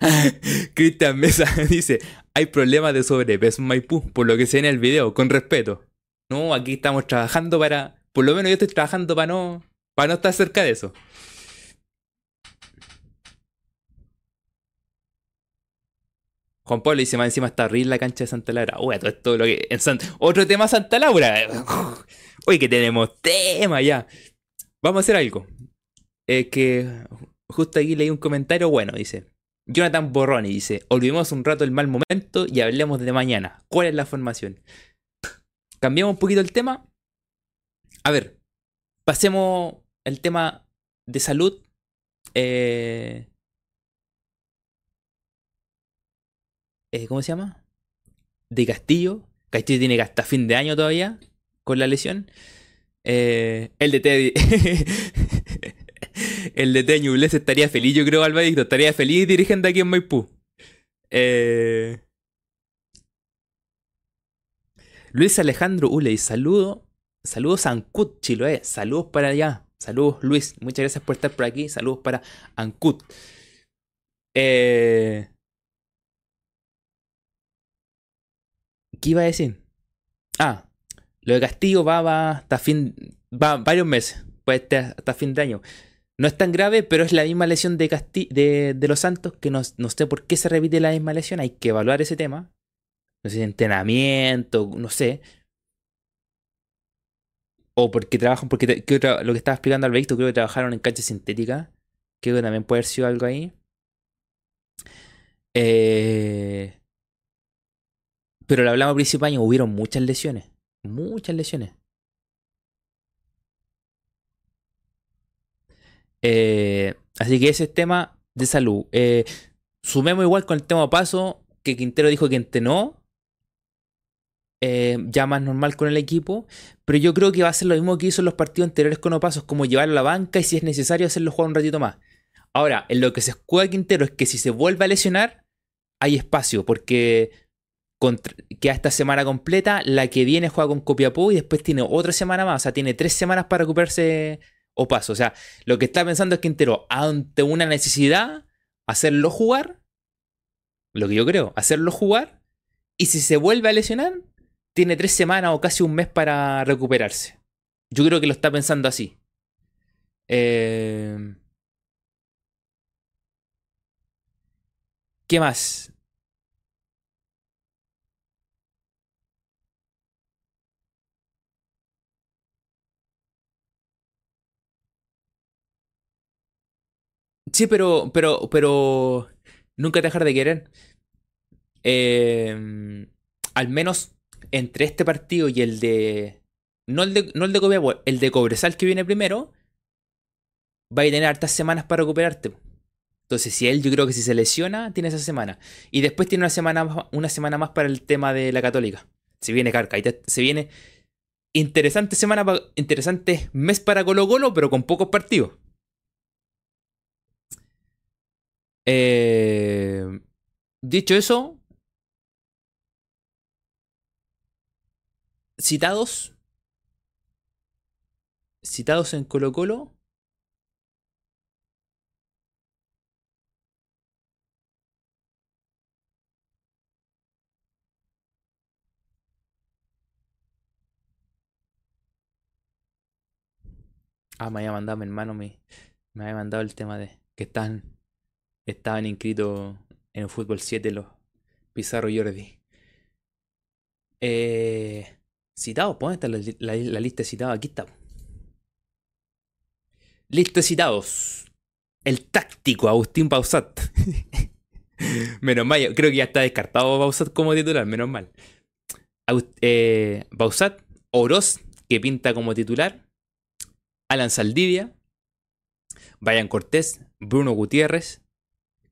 Cristian Mesa dice, hay problemas de sobrepeso Maipú, por lo que se ve en el video, con respeto. No, aquí estamos trabajando para por lo menos yo estoy trabajando para no, para no estar cerca de eso. Juan Pablo dice más encima está horrible la cancha de Santa Laura. Uy, todo esto lo que. Otro tema Santa Laura. Uy, que tenemos tema ya. Vamos a hacer algo. Es que justo aquí leí un comentario bueno, dice. Jonathan Borroni dice, olvidemos un rato el mal momento y hablemos de mañana. ¿Cuál es la formación? Cambiamos un poquito el tema a ver, pasemos el tema de salud. Eh, eh, ¿Cómo se llama? De Castillo. Castillo tiene hasta fin de año todavía con la lesión. Eh, el de Teddy. el de Ñubles estaría feliz, yo creo, Alvadicto. Estaría feliz dirigiendo aquí en Maipú. Luis Alejandro Uley, saludo Saludos a Ancud, Chiloé. Saludos para allá. Saludos, Luis. Muchas gracias por estar por aquí. Saludos para Ancud. Eh... ¿Qué iba a decir? Ah, lo de Castillo va, va hasta fin. va varios meses. Puede estar hasta fin de año. No es tan grave, pero es la misma lesión de, de, los Santos que no, no, sé por qué se repite la misma lesión. Hay que evaluar ese tema. No sé, entrenamiento, no sé. O porque trabajan, porque lo que estaba explicando Alberto, creo que trabajaron en cancha sintética. Creo que también puede haber sido algo ahí. Eh, pero lo hablamos principal año, hubieron muchas lesiones. Muchas lesiones. Eh, así que ese es tema de salud. Eh, sumemos igual con el tema paso, que Quintero dijo que entrenó. Eh, ya más normal con el equipo. Pero yo creo que va a ser lo mismo que hizo en los partidos anteriores con Opasos, como llevarlo a la banca y si es necesario hacerlo jugar un ratito más. Ahora, en lo que se escuda Quintero es que si se vuelve a lesionar, hay espacio, porque queda esta semana completa, la que viene juega con Copiapó y después tiene otra semana más, o sea, tiene tres semanas para recuperarse Opaso. O sea, lo que está pensando es Quintero, ante una necesidad, hacerlo jugar, lo que yo creo, hacerlo jugar, y si se vuelve a lesionar, tiene tres semanas o casi un mes para recuperarse. Yo creo que lo está pensando así. Eh, ¿Qué más? Sí, pero, pero, pero nunca dejar de querer. Eh, al menos entre este partido y el de. No el de, no el de el de Cobresal que viene primero. Va a tener hartas semanas para recuperarte. Entonces, si él, yo creo que si se lesiona, tiene esa semana. Y después tiene una semana, una semana más para el tema de la Católica. Se viene Carca. se viene interesante semana, interesante mes para Colo Colo, pero con pocos partidos. Eh, dicho eso, citados, citados en Colo Colo. Ah, me había mandado mi hermano, me, me había mandado el tema de que están estaban inscritos en el fútbol 7 los Pizarro Jordi. Eh, citados, ¿dónde está la, lista de citados? Aquí está. Lista de citados. El táctico Agustín Pausat. menos mal, creo que ya está descartado Pausat como titular, menos mal. Eh, Pausat, Oroz, que pinta como titular. Alan Saldivia. Vayan Cortés, Bruno Gutiérrez,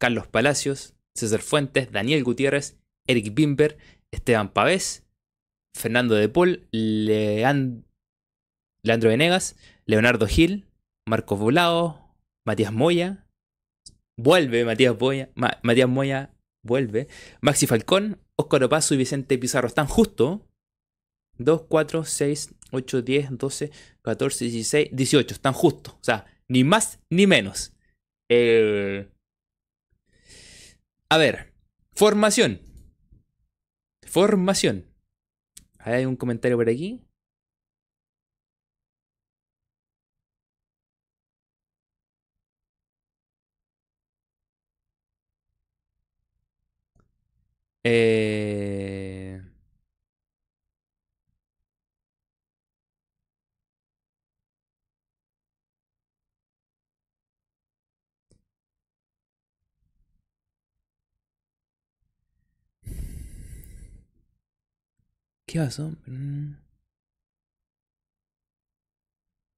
Carlos Palacios, César Fuentes, Daniel Gutiérrez, Eric Bimber, Esteban Pavés, Fernando de Paul, Leandro Venegas, Leonardo Gil, Marcos Volado, Matías Moya, vuelve Matías, Moya, Matías Moya, vuelve, Maxi Falcón, Óscar Opaso y Vicente Pizarro. Están justo 2, 4, 6, 8, 10, 12, 14, 16, 18. Están justo. O sea, ni más ni menos. Eh, a ver, formación. Formación. ¿Hay un comentario por aquí? Eh... ¿Qué pasó?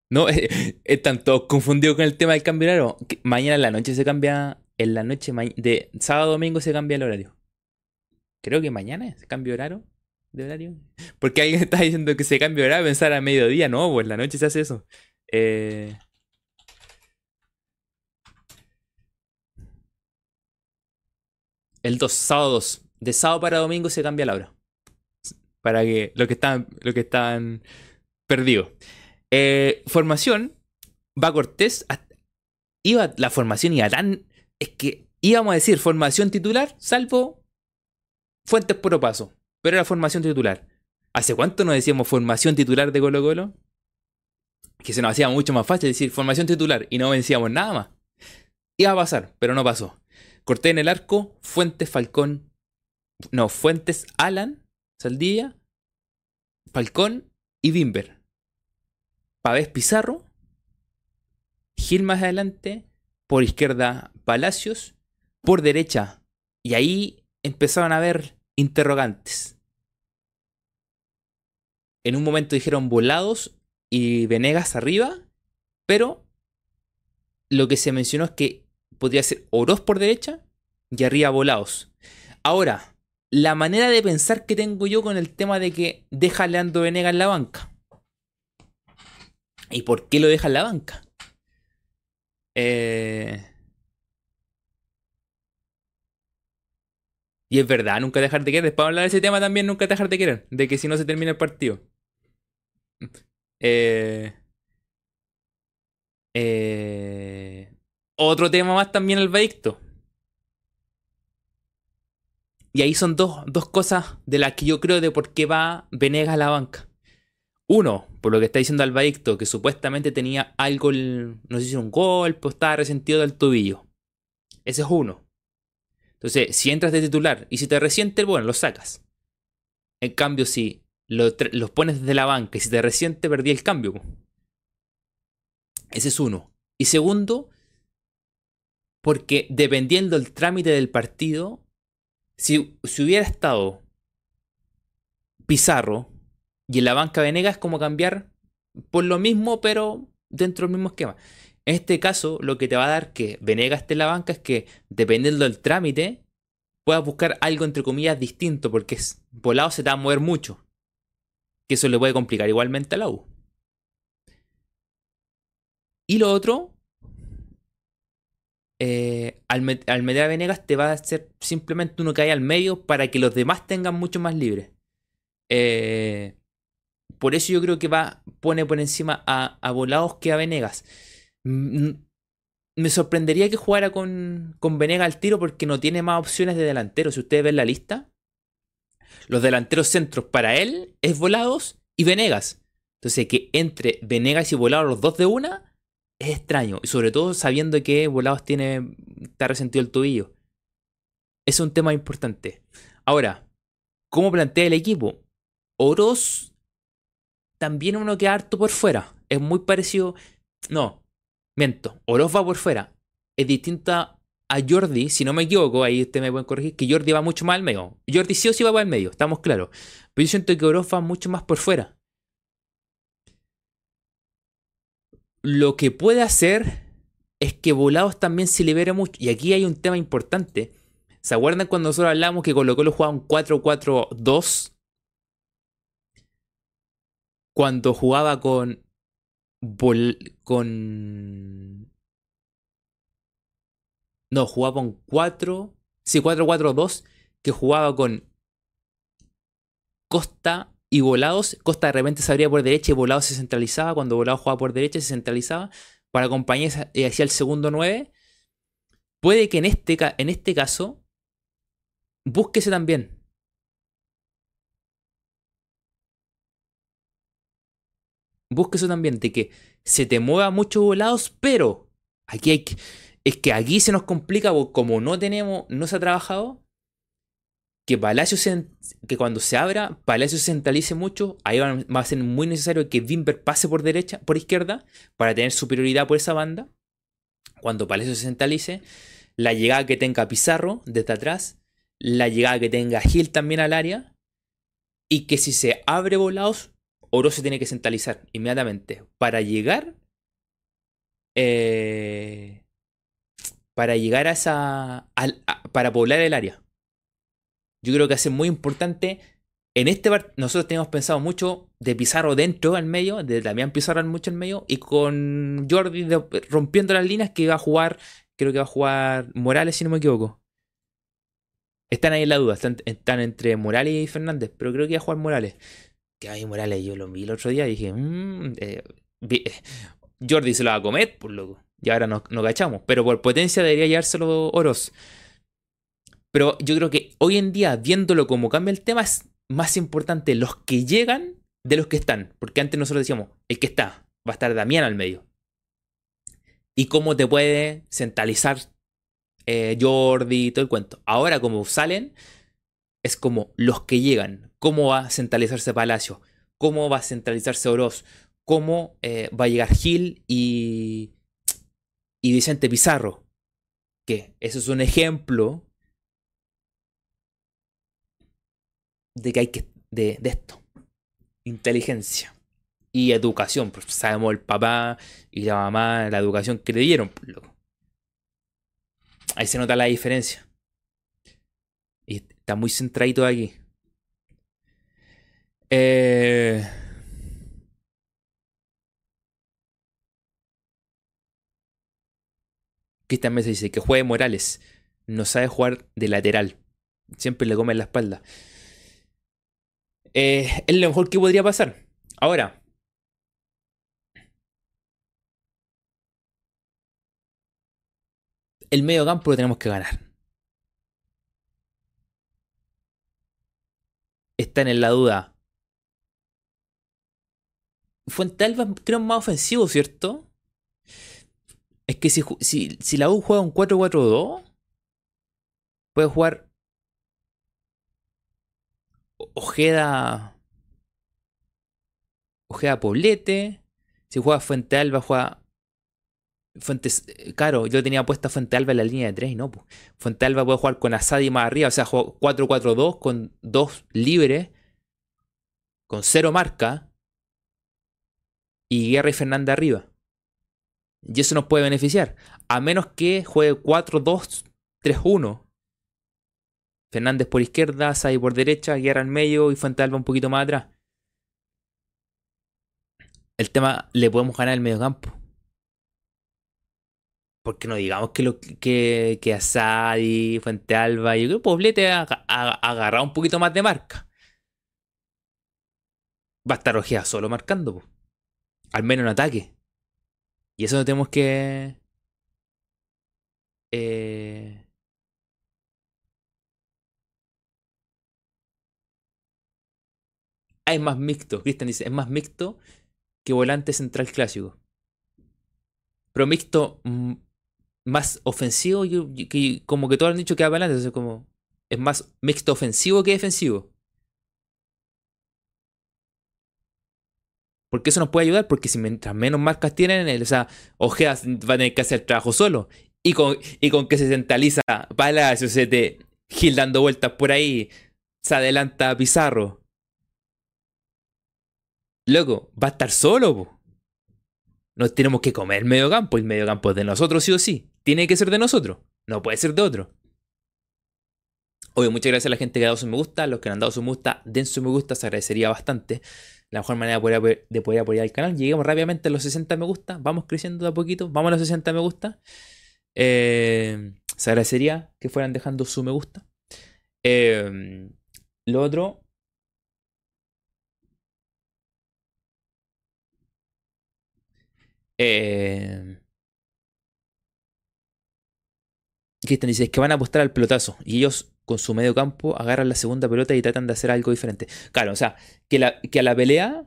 No, están todos confundidos con el tema del cambio horario. Mañana en la noche se cambia. En la noche de sábado a domingo se cambia el horario. Creo que mañana se cambia horario. De horario. Porque alguien está diciendo que se cambia horario pensar a mediodía. No, pues en la noche se hace eso. Eh... El 2, sábado 2. De sábado para domingo se cambia la hora para que lo que están, lo que están perdido. Eh, formación, va Cortés. Iba, la formación iba tan. Es que íbamos a decir formación titular, salvo Fuentes Puro Paso. Pero era formación titular. ¿Hace cuánto nos decíamos formación titular de Colo Colo? Que se nos hacía mucho más fácil decir formación titular y no vencíamos nada más. Iba a pasar, pero no pasó. Corté en el arco, Fuentes, Falcón. No, Fuentes, Alan, Saldilla, Falcón y Bimber. Pavés Pizarro. Gil más adelante. Por izquierda, Palacios. Por derecha. Y ahí empezaron a haber interrogantes. En un momento dijeron volados y Venegas arriba. Pero lo que se mencionó es que podría ser Oroz por derecha y arriba volados. Ahora, la manera de pensar que tengo yo con el tema de que deja a Leandro Venegas en la banca. ¿Y por qué lo deja en la banca? Eh... Y es verdad, nunca dejar de querer. Después hablar de ese tema también, nunca dejar de querer. De que si no se termina el partido. Eh... Eh... Otro tema más también el. Y ahí son dos, dos cosas de las que yo creo de por qué va Venegas a la banca. Uno, por lo que está diciendo Albaicto, que supuestamente tenía algo, no sé si un golpe estaba resentido del tobillo. Ese es uno. Entonces, si entras de titular y si te resiente, bueno, lo sacas. En cambio, si los pones desde la banca y si te resiente, perdí el cambio. Ese es uno. Y segundo, porque dependiendo del trámite del partido, si, hubiera estado Pizarro y en la banca Venegas como cambiar por lo mismo, pero dentro del mismo esquema. En este caso, lo que te va a dar que Venegas esté en la banca es que, dependiendo del trámite, puedas buscar algo entre comillas distinto, porque es, volado se te va a mover mucho. Que eso le puede complicar igualmente a la U. Y lo otro, eh, al, meter a Venegas te va a hacer simplemente uno que hay al medio para que los demás tengan mucho más libre. Eh, por eso yo creo que va, pone por encima a, a Volados que a Venegas. Me sorprendería que jugara con, con Venegas al tiro porque no tiene más opciones de delantero. Si ustedes ven la lista, los delanteros centros para él es Volados y Venegas. Entonces, que entre Venegas y Volados los dos de una es extraño. Y sobre todo sabiendo que Volados tiene. está resentido el tobillo. Es un tema importante. Ahora, ¿cómo plantea el equipo? Oroz también uno que harto por fuera. Es muy parecido. No, miento. Oroz va por fuera. Es distinta a Jordi, si no me equivoco, ahí usted me puede corregir, que Jordi va mucho más al medio. Jordi sí o sí va al medio, estamos claros. Pero yo siento que Oroz va mucho más por fuera. Lo que puede hacer es que Volados también se libere mucho. Y aquí hay un tema importante. ¿Se acuerdan cuando nosotros hablamos que Colo Colo jugaba un 4-4-2? cuando jugaba con. con. No, jugaba con 4. Sí, 4-4-2. Que jugaba con Costa y Volados. Costa de repente se abría por derecha y Volados se centralizaba. Cuando Volados jugaba por derecha se centralizaba. Para acompañar hacia el segundo 9. Puede que en este, en este caso. Búsquese también. busca eso también, de que se te mueva muchos volados, pero aquí hay que, es que aquí se nos complica como no tenemos, no se ha trabajado, que Palacio que cuando se abra, Palacio se centralice mucho, ahí va, a ser muy necesario que Wimber pase por derecha, por izquierda, para tener superioridad por esa banda. Cuando Palacio se centralice, la llegada que tenga Pizarro desde atrás, la llegada que tenga Gil también al área, y que si se abre volados, Oro se tiene que centralizar inmediatamente para llegar. Eh, para llegar a esa. para poblar el área. Yo creo que es muy importante. En este nosotros teníamos pensado mucho de Pizarro dentro al medio, de Damián Pizarro mucho al medio, y con Jordi rompiendo las líneas que iba a jugar, creo que va a jugar Morales, si no me equivoco. Están ahí en la duda, están, están entre Morales y Fernández, pero creo que iba a jugar Morales que hay Morales, yo lo vi el otro día y dije, mmm, Jordi se lo va a comer, por loco. Y ahora nos, nos cachamos. Pero por potencia debería llevárselo Oros. Pero yo creo que hoy en día, viéndolo como cambia el tema, es más importante los que llegan de los que están. Porque antes nosotros decíamos, el que está, va a estar Damián al medio. Y cómo te puede centralizar eh, Jordi y todo el cuento. Ahora, como salen, es como los que llegan. ¿Cómo va a centralizarse Palacio? ¿Cómo va a centralizarse Oroz? ¿Cómo eh, va a llegar Gil y, y Vicente Pizarro? Que eso es un ejemplo de que hay que. de, de esto. Inteligencia. Y educación. Pues sabemos el papá y la mamá, la educación que le dieron, pues, loco. Ahí se nota la diferencia. Y está muy centradito aquí. Eh. Cristian Mesa dice que juegue Morales. No sabe jugar de lateral. Siempre le come en la espalda. Eh, es lo mejor que podría pasar. Ahora. El medio campo lo tenemos que ganar. Están en la duda. Fuente Alba creo más ofensivo, ¿cierto? Es que si, si, si la U juega un 4-4-2, puede jugar Ojeda. Ojeda Poblete. Si juega Fuente Alba, juega. Fuentes. Eh, claro, yo tenía puesta Fuente Alba en la línea de 3, ¿no? Fuente Alba puede jugar con Asadi más arriba, o sea, 4-4-2 con dos libres, con cero marca, y Guerra y Fernández arriba. Y eso nos puede beneficiar. A menos que juegue 4-2-3-1. Fernández por izquierda, Sai por derecha, Guerra al medio y Fuente Alba un poquito más atrás. El tema, le podemos ganar el medio campo. Porque no digamos que, lo, que, que Asadi, Fuente Alba, yo creo que Poblete ha, agarrado un poquito más de marca. Va a estar Ojea solo marcando, al menos en ataque. Y eso tenemos que. Eh, Ah, es más mixto. Cristian dice, es más mixto que volante central clásico. Pero mixto mm, más ofensivo, que, como que todos han dicho que va es como, es más mixto ofensivo que defensivo. Porque eso nos puede ayudar, porque si mientras menos marcas tienen, o sea, Ojeas va a tener que hacer el trabajo solo. Y con, y con que se centraliza Palacio, se te Gil dando vueltas por ahí, se adelanta Pizarro. Loco, va a estar solo, po. Nos tenemos que comer el medio campo. El medio campo es de nosotros, sí o sí. Tiene que ser de nosotros. No puede ser de otro. Obvio, muchas gracias a la gente que ha dado su me gusta. Los que han dado su me gusta, den su me gusta, se agradecería bastante. La mejor manera de poder, apoyar el canal. Lleguemos rápidamente a los 60 me gusta. Vamos creciendo de a poquito. Vamos a los 60 me gusta. Eh, se agradecería que fueran dejando su me gusta. Eh, lo otro, Eh, Cristian dice, es que van a apostar al pelotazo y ellos con su medio campo agarran la segunda pelota y tratan de hacer algo diferente. Claro, o sea, que, la, que a la pelea...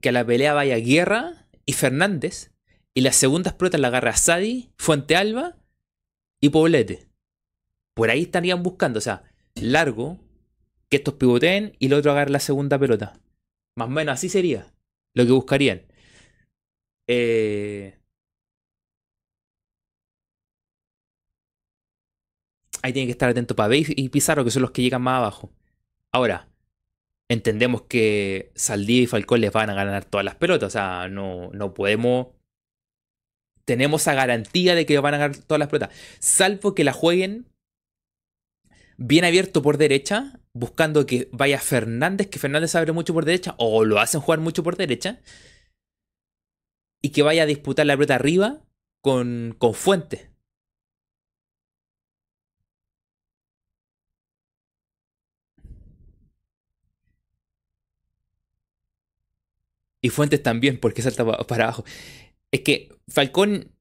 Que a la pelea vaya Guerra y Fernández y las segundas pelotas la agarra Sadi, Fuente Alba y Poblete. Por ahí estarían buscando, o sea, largo, que estos pivoteen y el otro agarre la segunda pelota. Más o menos así sería lo que buscarían. Eh, ahí tienen que estar atentos para Base y Pizarro, que son los que llegan más abajo. Ahora, entendemos que Saldí y Falcón les van a ganar todas las pelotas. O sea, no, no podemos. Tenemos esa garantía de que van a ganar todas las pelotas. Salvo que la jueguen bien abierto por derecha, buscando que vaya Fernández, que Fernández abre mucho por derecha, o lo hacen jugar mucho por derecha, y que vaya a disputar la pelota arriba con, con Fuentes. Y Fuentes también, porque salta para abajo. Es que Falcón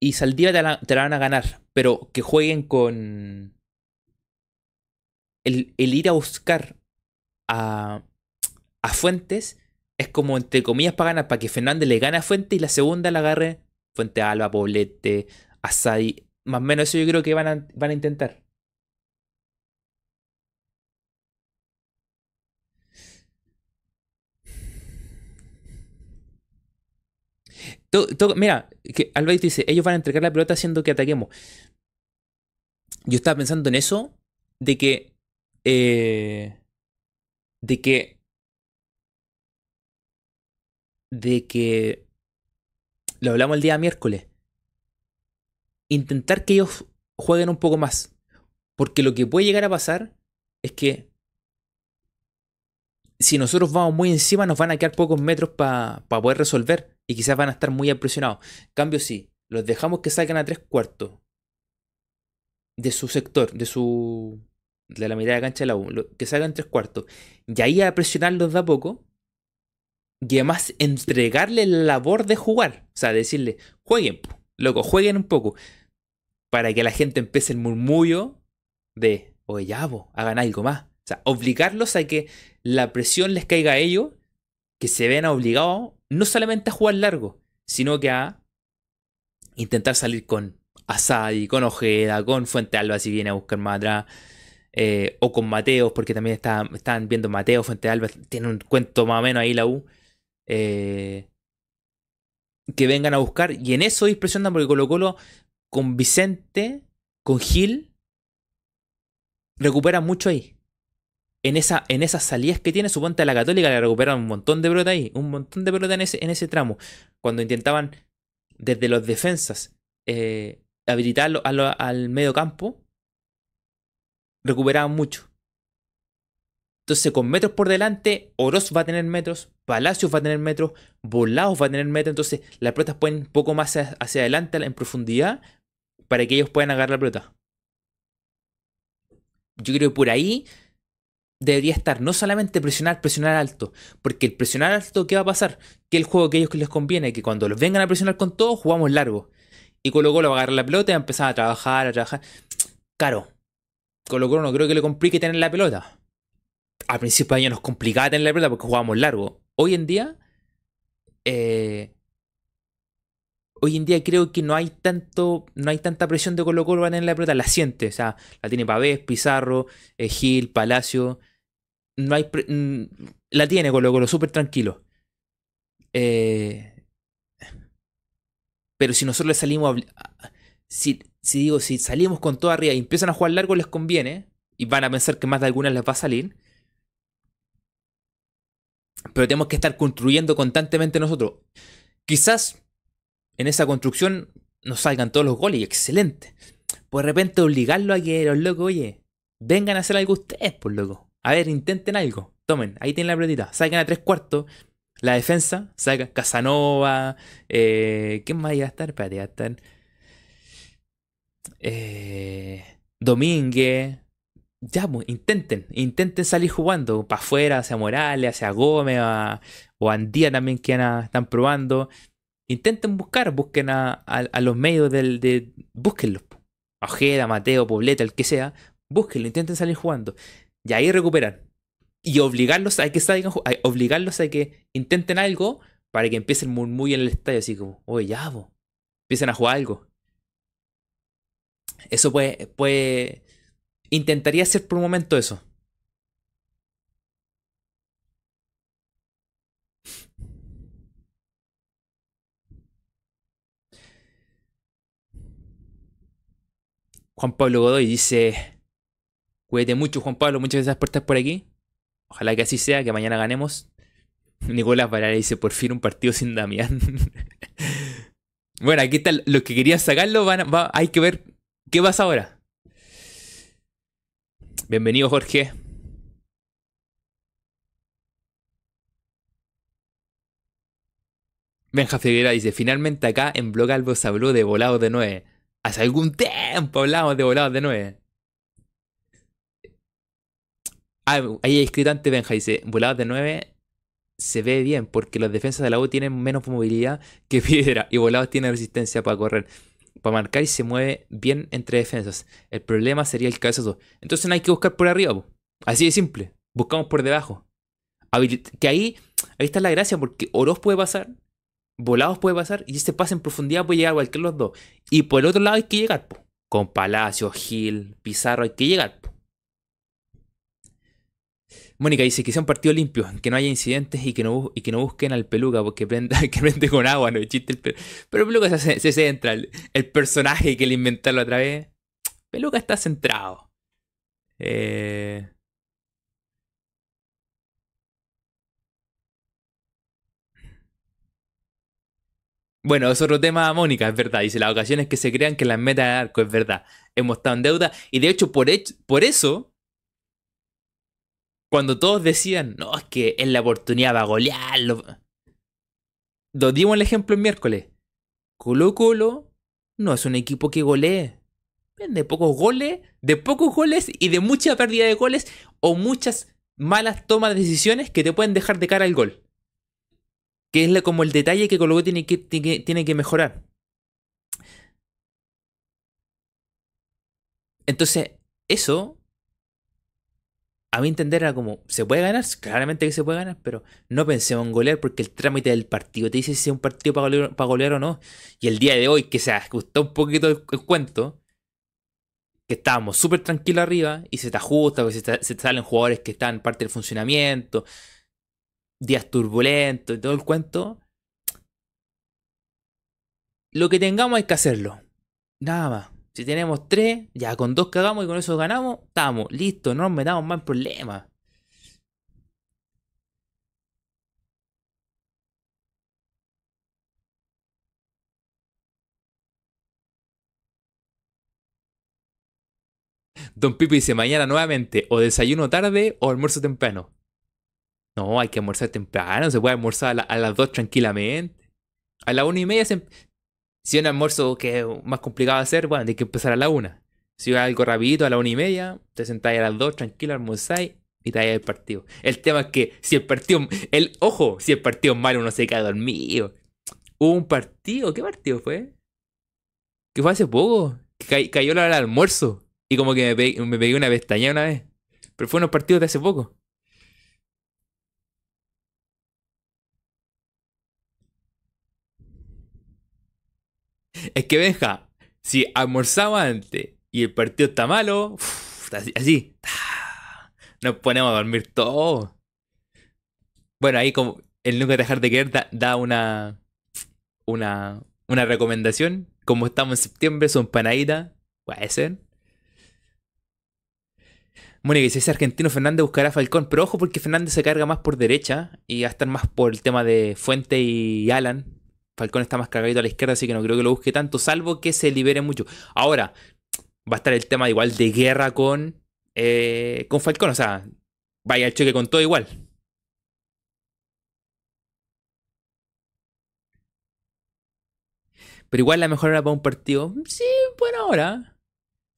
y Saldívar te la van a ganar, pero que jueguen con, el, el ir a buscar a, a Fuentes es como, entre comillas, para ganar, para que Fernández le gane a Fuentes y la segunda la agarre Fuente Alba, Poblete, Asadi. Más o menos eso yo creo que van a, van a intentar. mira, que Alvarito dice, ellos van a entregar la pelota haciendo que ataquemos. Yo estaba pensando en eso, de que... Eh, de que... De que... Lo hablamos el día miércoles. Intentar que ellos jueguen un poco más. Porque lo que puede llegar a pasar es que si nosotros vamos muy encima nos van a quedar pocos metros para poder resolver y quizás van a estar muy impresionados. cambio, sí, los dejamos que salgan a tres cuartos de su sector, de su. De la mitad de cancha de la U, que salgan tres cuartos, y ahí a presionarlos de a poco, y además entregarle la labor de jugar. O sea, decirle, jueguen, loco, jueguen un poco, para que la gente empiece el murmullo de, oye, ya, hagan algo más. O sea, obligarlos a que la presión les caiga a ellos, que se vean obligados no solamente a jugar largo, sino que a intentar salir con Asadi, con Ojeda, con Fuente Alba si viene a buscar más atrás. Eh, o con Mateos, porque también están viendo Mateo, Fuente Alba, tiene un cuento más o menos ahí la U. Eh, que vengan a buscar. Y en eso ir presionando porque Colo Colo con Vicente, con Gil, recupera mucho ahí en, esa, en esas salidas que tiene, suponte a la Católica le recuperaron un montón de pelota ahí, un montón de pelota en ese, en ese tramo. Cuando intentaban desde los defensas eh, al medio campo, recuperaban mucho. Entonces, con metros por delante, Oroz va a tener metros, Palacios va a tener metros, Volados va a tener metros. Entonces, las pelotas pueden un poco más hacia adelante en profundidad para que ellos puedan agarrar la pelota. Yo creo que por ahí debería estar no solamente presionar, presionar alto, porque el presionar alto, ¿qué va a pasar? Que el juego que ellos les conviene, que cuando los vengan a presionar con todo, jugamos largo. Y Colo Colo va a agarrar la pelota y va a empezar a trabajar, a trabajar. Claro, Colo Colo no creo que le complique tener la pelota. Al principio de año nos complicaba tener la pelota porque jugábamos largo. Hoy en día, eh, hoy en día creo que no hay tanto, no hay tanta presión de Colo Colo a tener la pelota, la siente, o sea, la tiene Pavés, Pizarro, eh, Gil, Palacio, no hay mm, la tiene Colo Colo súper tranquilo. Eh, pero si nosotros le salimos a, si, si digo, si salimos con todo arriba y empiezan a jugar largo les conviene y van a pensar que más de algunas les va a salir. Pero tenemos que estar construyendo constantemente nosotros. Quizás en esa construcción nos salgan todos los goles y excelente. Por de repente obligarlo a que los locos, oye, vengan a hacer algo ustedes, por loco. A ver, intenten algo. Tomen, ahí tienen la pelotita. Salgan a tres cuartos. La defensa, saca Casanova. Eh, ¿Quién más iba a estar? Espérate, a estar. Eh, Domínguez. Ya, pues, intenten. Intenten salir jugando. Para afuera, hacia Morales, hacia Gómez, o Andía también que están probando. Intenten buscar, busquen a, los medios del. De, búsquenlos. Ojeda, Mateo, Pobleta, el que sea. Búsquenlo, intenten salir jugando. Y ahí recuperan. Y obligarlos a que salgan, obligarlos a que intenten algo para que empiecen muy, en el estadio, así como, oye, ya, vos. Empiecen a jugar algo. Eso puede, puede. Intentaría hacer por un momento eso. Juan Pablo Godoy dice: Cuídate mucho, Juan Pablo. Muchas gracias por estar por aquí. Ojalá que así sea, que mañana ganemos. Nicolás Varela dice: Por fin un partido sin Damián. bueno, aquí está. Los que querían sacarlo, van, hay que ver qué pasa ahora. Bienvenido, Jorge. Benja Figuera dice, finalmente acá en Blog Albo se habló de volados de 9. Hace algún tiempo hablamos de volados de 9. Ah, ahí hay escrito antes Benja, dice, volados de 9 se ve bien porque los defensas de la U tienen menos movilidad que Piedra y Volados tiene resistencia para correr, para marcar y se mueve bien entre defensas. El problema sería el cabezazo. Entonces no hay que buscar por arriba, así de simple. Buscamos por debajo. Que ahí, ahí está la gracia porque Oroz puede pasar, Volados puede pasar y ese pase en profundidad puede llegar a cualquier los dos. Y por el otro lado hay que llegar, con Palacio, Gil, Pizarro, hay que llegar. Mónica dice que sea un partido limpio, que no haya incidentes y que no, y que no busquen al peluca porque que prende con agua, no chiste el peluca. Pero peluca se, se centra, el, personaje que le inventaron otra vez. Peluca está centrado. Eh... Bueno, es otro tema, Mónica, es verdad. Dice, las ocasiones que se crean que las metas de arco, es verdad. Hemos estado en deuda. Y de hecho, por, hecho, por eso, cuando todos decían, no, es que es la oportunidad para golearlo. Lo dimos el ejemplo el miércoles. Colo Colo no es un equipo que golee. De pocos goles, de pocos goles y de mucha pérdida de goles o muchas malas tomas de decisiones que te pueden dejar de cara al gol. Que es como el detalle que Colo Colo tiene que, tiene que mejorar. Entonces, eso a mi entender era como, ¿se puede ganar? Claramente que se puede ganar, pero no pensemos en golear porque el trámite del partido te dice si es un partido para golear, o no. Y el día de hoy, que se ajustó un poquito el, cuento, que estábamos súper tranquilos arriba y se te ajusta, porque se te, salen jugadores que están parte del funcionamiento, días turbulentos y todo el cuento. Lo que tengamos hay que hacerlo. Nada más. Si tenemos tres, ya con dos cagamos y con eso ganamos, estamos, listo, no nos metamos más en problemas. Don Pipi dice mañana nuevamente, o desayuno tarde o almuerzo temprano. No, hay que almorzar temprano, se puede almorzar a, las dos tranquilamente. A la una y media se, si un almuerzo que es más complicado de hacer, bueno, hay que empezar a la una. Si va algo rapidito, a la una y media, te sentáis a las dos, tranquilo, almorzáis y te vais el partido. El tema es que si el partido, el ojo, si el partido es malo, uno se queda dormido. Hubo un partido, ¿qué partido fue? Que fue hace poco, que cayó la hora del almuerzo y como que me, me pegué una pestaña una vez. Pero fue unos partidos de hace poco. Es que Benja, si almorzaba antes y el partido está malo, así, nos ponemos a dormir todos. Bueno, ahí como el nunca dejar de querer da, una, una, una recomendación. Como estamos en septiembre, son panaditas. Puede ser. Mónica dice, ese argentino Fernández buscará a Falcón, pero ojo porque Fernández se carga más por derecha y va a estar más por el tema de Fuente y Alan. Falcón está más cargadito a la izquierda, así que no creo que lo busque tanto, salvo que se libere mucho. Ahora, va a estar el tema igual de guerra con, eh, con Falcón, o sea, vaya el choque con todo igual. Pero igual la mejor hora para un partido, sí, buena hora.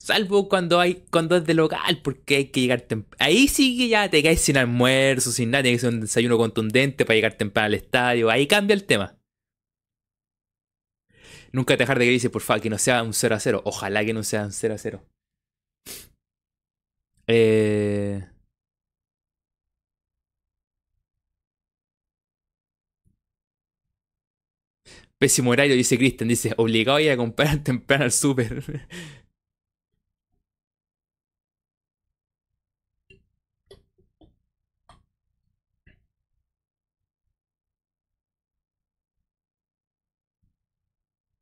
Salvo cuando hay cuando es de local, porque hay que llegar temprano. Ahí sí que ya te caes sin almuerzo, sin nada, tiene que ser un desayuno contundente para llegar temprano al estadio. Ahí cambia el tema. Nunca dejar de que dice, por favor, que no sea un 0 a 0. Ojalá que no sea un 0 a 0. Eh... Pésimo horario, dice Kristen. Dice, obligado a ir a comprar temprano al súper.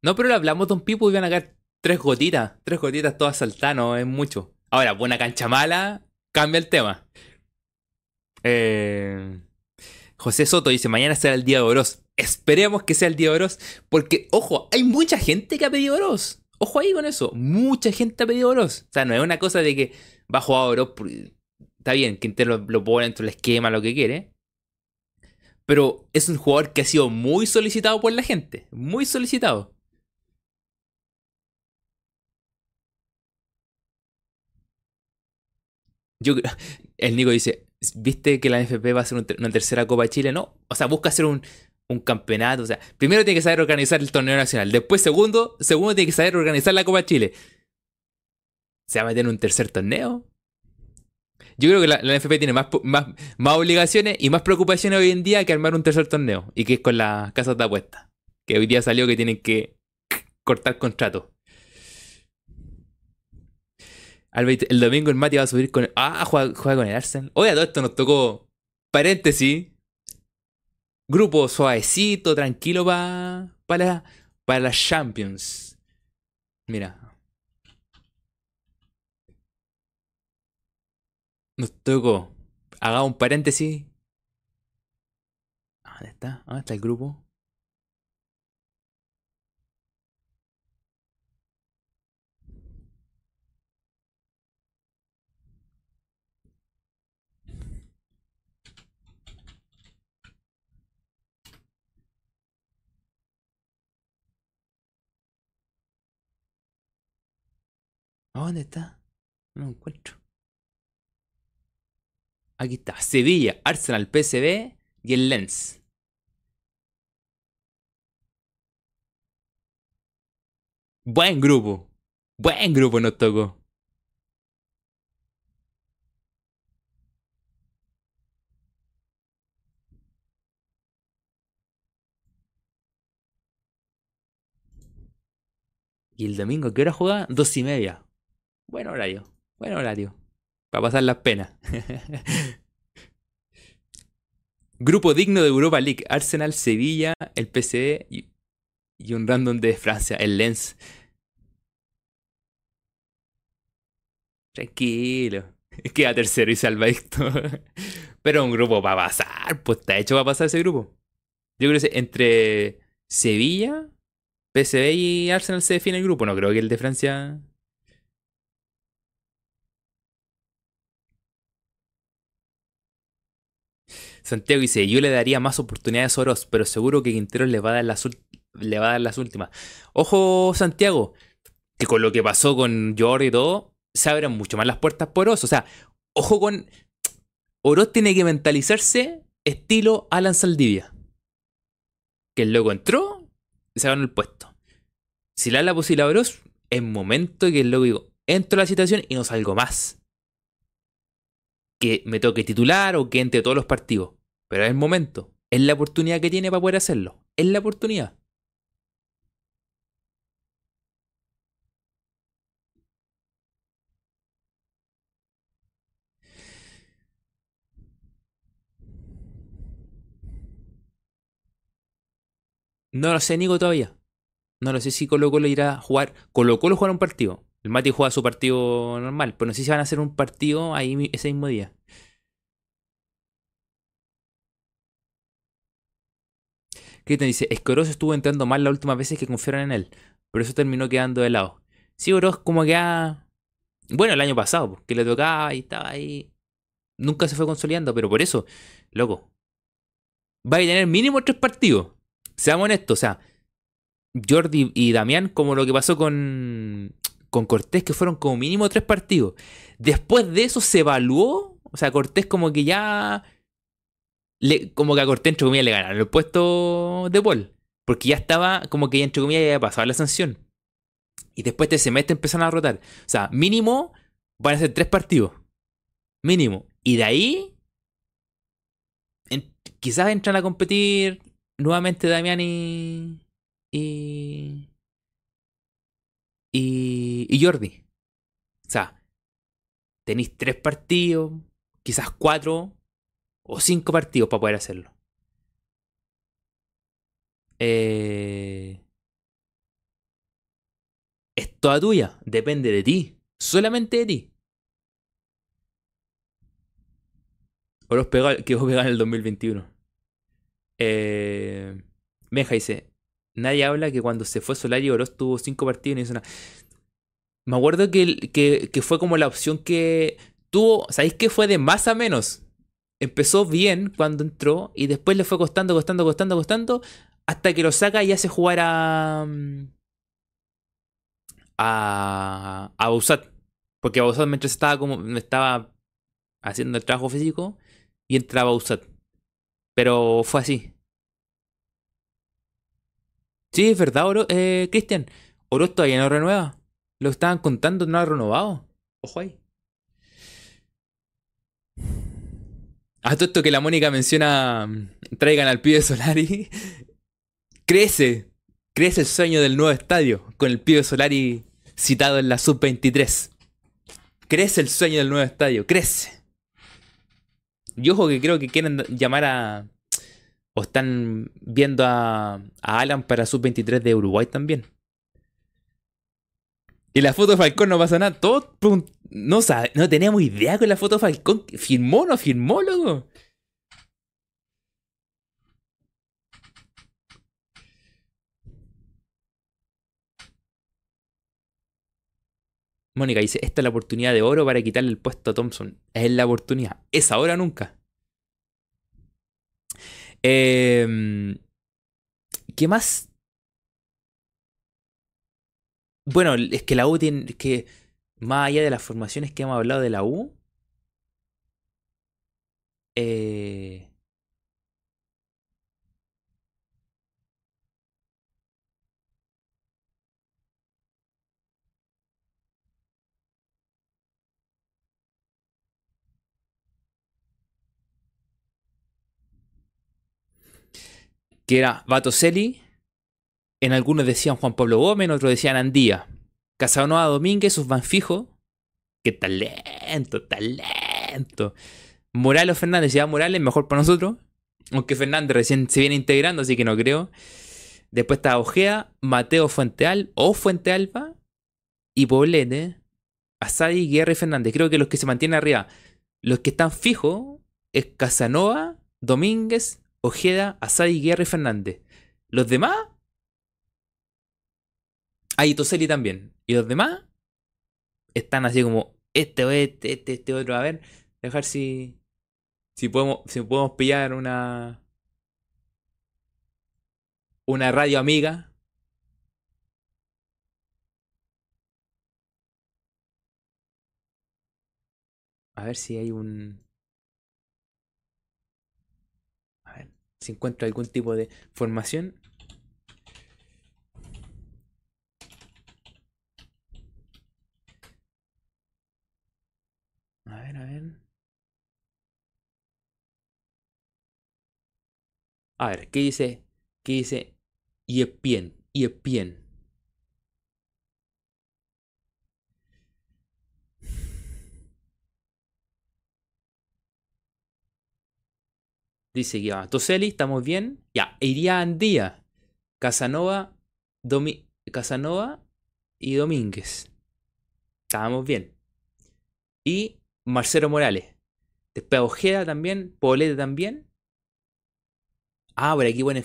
No, pero le hablamos de un pipo y iban a caer tres gotitas. Tres gotitas todas saltando, es mucho. Ahora, buena cancha mala, cambia el tema. Eh, José Soto dice, mañana será el día de Oroz. Esperemos que sea el día de Oroz. Porque, ojo, hay mucha gente que ha pedido Oroz. Ojo ahí con eso. Mucha gente ha pedido Oroz. O sea, no es una cosa de que va a jugar Oroz. Está bien, que lo, lo pone dentro del esquema, lo que quiere. Pero es un jugador que ha sido muy solicitado por la gente. Muy solicitado. Yo, el Nico dice, viste que la NFP va a hacer una tercera Copa de Chile, ¿no? O sea, busca hacer un, un campeonato. O sea, primero tiene que saber organizar el torneo nacional. Después, segundo, segundo tiene que saber organizar la Copa Chile. ¿Se va a meter en un tercer torneo? Yo creo que la, la NFP tiene más, más, más, obligaciones y más preocupaciones hoy en día que armar un tercer torneo. Y que es con las casas de apuestas. Que hoy día salió que tienen que cortar contrato. El domingo el Mati va a subir con. Ah, juega, con el Arsenal. Oye, todo esto nos tocó. Paréntesis. Grupo suavecito, tranquilo pa, para, para las Champions. Mira. Nos tocó. Haga un paréntesis. ¿Dónde está? ¿Dónde está el grupo? ¿Dónde está? No lo encuentro. Aquí está. Sevilla, Arsenal, PSV y el Lens. Buen grupo. Buen grupo nos tocó. ¿Y el domingo qué hora juega? Dos y media. Buen horario, buen horario. Para pasar las penas. Grupo digno de Europa League. Arsenal, Sevilla, el PCE y, un random de Francia, el Lens. Tranquilo. Queda tercero y salva esto. Pero un grupo para pasar. Pues está hecho para pasar ese grupo. Yo creo que entre Sevilla, PSV y Arsenal se define el grupo. No creo que el de Francia Santiago dice, yo le daría más oportunidades a Oroz, pero seguro que Quintero le va a dar las, le va a dar las últimas. Ojo, Santiago, que con lo que pasó con Jordi y todo, se abren mucho más las puertas por Oroz. O sea, ojo con... Oroz tiene que mentalizarse estilo Alan Saldivia. Que el loco entró y se ganó el puesto. Si le da la posibilidad a Oroz, es momento que el loco digo, entro a la situación y no salgo más que me toque titular o que entre todos los partidos. Pero es el momento. Es la oportunidad que tiene para poder hacerlo. Es la oportunidad. No lo sé, Nico, todavía. No lo sé si Colo Colo irá a jugar. Colo Colo jugará un partido. El Mati juega su partido normal, pero no sé si van a hacer un partido ahí ese mismo día. te dice, es que Oroz estuvo entrando mal las últimas veces que confiaron en él, pero eso terminó quedando de lado. Sí, Oroz como que ha... Bueno, el año pasado, que le tocaba y estaba ahí. Nunca se fue consolidando, pero por eso, loco, va a tener mínimo tres partidos. Seamos honestos, o sea, Jordi y Damián, como lo que pasó con, con Cortés, que fueron como mínimo tres partidos. Después de eso se evaluó, o sea, Cortés como que ya, como que a Cortés, entre comillas, le ganaron el puesto de Paul. Porque ya estaba, como que ya, entre comillas, ya había pasado la sanción. Y después de ese mes te empezaron a rotar. O sea, mínimo van a ser tres partidos. Mínimo. Y de ahí, quizás entran a competir nuevamente Damián y, y, y, Jordi. O sea, tenéis tres partidos, quizás cuatro o cinco partidos para poder hacerlo. Eh, es toda tuya, depende de ti, solamente de ti. O los pegó, que vos pegar en el 2021. Eh, Meja dice, nadie habla que cuando se fue Solari Oroz tuvo cinco partidos y no hizo nada. Me acuerdo que, que, fue como la opción que tuvo, ¿sabéis que fue de más a menos? Empezó bien cuando entró y después le fue costando, costando, costando, costando, hasta que lo saca y hace jugar a. a. a Porque Bausat mientras estaba como. estaba haciendo el trabajo físico, y entraba USAT. Pero fue así. Sí, es verdad, Oro, eh, Cristian. Oro todavía no renueva. Lo estaban contando, no ha renovado. Ojo ahí. A todo esto que la Mónica menciona, mm, traigan al pibe Solari. crece, crece el sueño del nuevo estadio con el pibe Solari citado en la sub-23. Crece el sueño del nuevo estadio, crece. Y ojo que creo que quieren llamar a. O están viendo a, a Alan para sub-23 de Uruguay también. Y la foto de Falcón no pasa nada. Todo. No, no teníamos idea con la foto de Falcón. ¿Firmó o no firmó, loco? Mónica dice, esta es la oportunidad de oro para quitarle el puesto a Thompson. Es la oportunidad. Es ahora o nunca. Em, ¿Qué más? Bueno, es que la U tiene... que más allá de las formaciones que hemos hablado de la U... Eh, que era Batoseli, en algunos decían Juan Pablo Gómez, en otros decían Andía. Casanova Domínguez, sus van fijo. ¡Qué talento, talento! Morales Fernández, ya Morales, mejor para nosotros. Aunque Fernández recién se viene integrando, así que no creo. Después está Ojea, Mateo Fuenteal o Fuente Alba y Poblete, Asadi, Guerra y Fernández. Creo que los que se mantienen arriba, los que están fijos, es Casanova, Domínguez, Ojeda, Asadi, Guerra y Fernández. Los demás. Hay Toseli también. Y los demás están así como este este, este, este otro. A ver, dejar si. Si podemos, si podemos pillar una. Una radio amiga. A ver si hay un. Si encuentro algún tipo de formación. A ver, a ver. A ver, ¿qué dice? ¿Qué dice? Y es bien. Dice ya, Toseli, estamos bien. Ya, iría Andía, Casanova, Casanova y Domínguez. Estábamos bien. Y Marcelo Morales. Después Ojeda también, Polete también. Ah, por aquí ponen,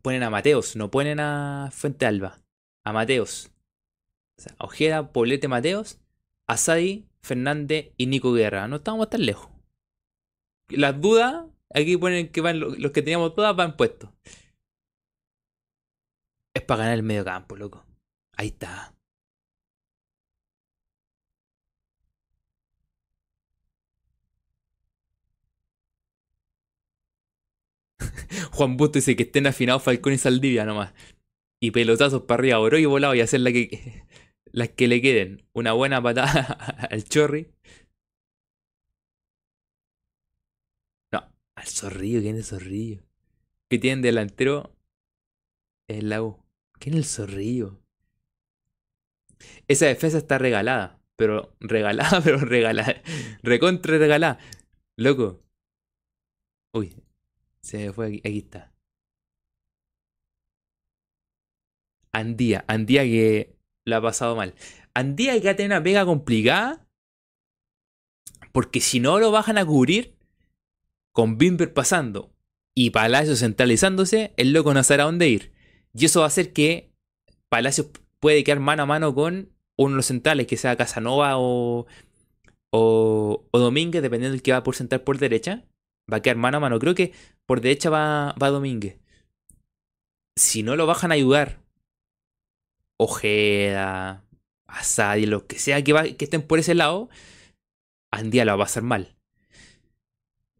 ponen a Mateos, no ponen a Fuente Alba. A Mateos. O sea, Ojeda, Poblete, Mateos, Asadi, Fernández y Nico Guerra. No estamos tan lejos. Las dudas Aquí ponen que van los, que teníamos todas van puestos. Es para ganar el medio campo, loco. Ahí está. Juan Busto dice que estén afinados Falcón y Saldivia nomás. Y pelotazos para arriba, oro y volado y hacer la que, las que le queden. Una buena patada al chorri. El Zorrillo, ¿quién es el Zorrillo? ¿Qué tienen delantero? El lago. ¿Quién es el Zorrillo? Esa defensa está regalada. Pero regalada, pero regalada. Recontra regalada. Loco. Uy. Se me fue aquí. Aquí está. Andía. Andía que la ha pasado mal. Andía que va a tener una pega complicada. Porque si no lo bajan a cubrir, con Bimber pasando y Palacio centralizándose, el loco no sabrá dónde ir. Y eso va a hacer que Palacio puede quedar mano a mano con uno de los centrales, que sea Casanova o, o, Domínguez, dependiendo del que va por central por derecha. Va a quedar mano a mano. Creo que por derecha va, va Domínguez. Si no lo bajan a ayudar, Ojeda, Asadi, lo que sea que estén por ese lado, Andía lo va a pasar mal.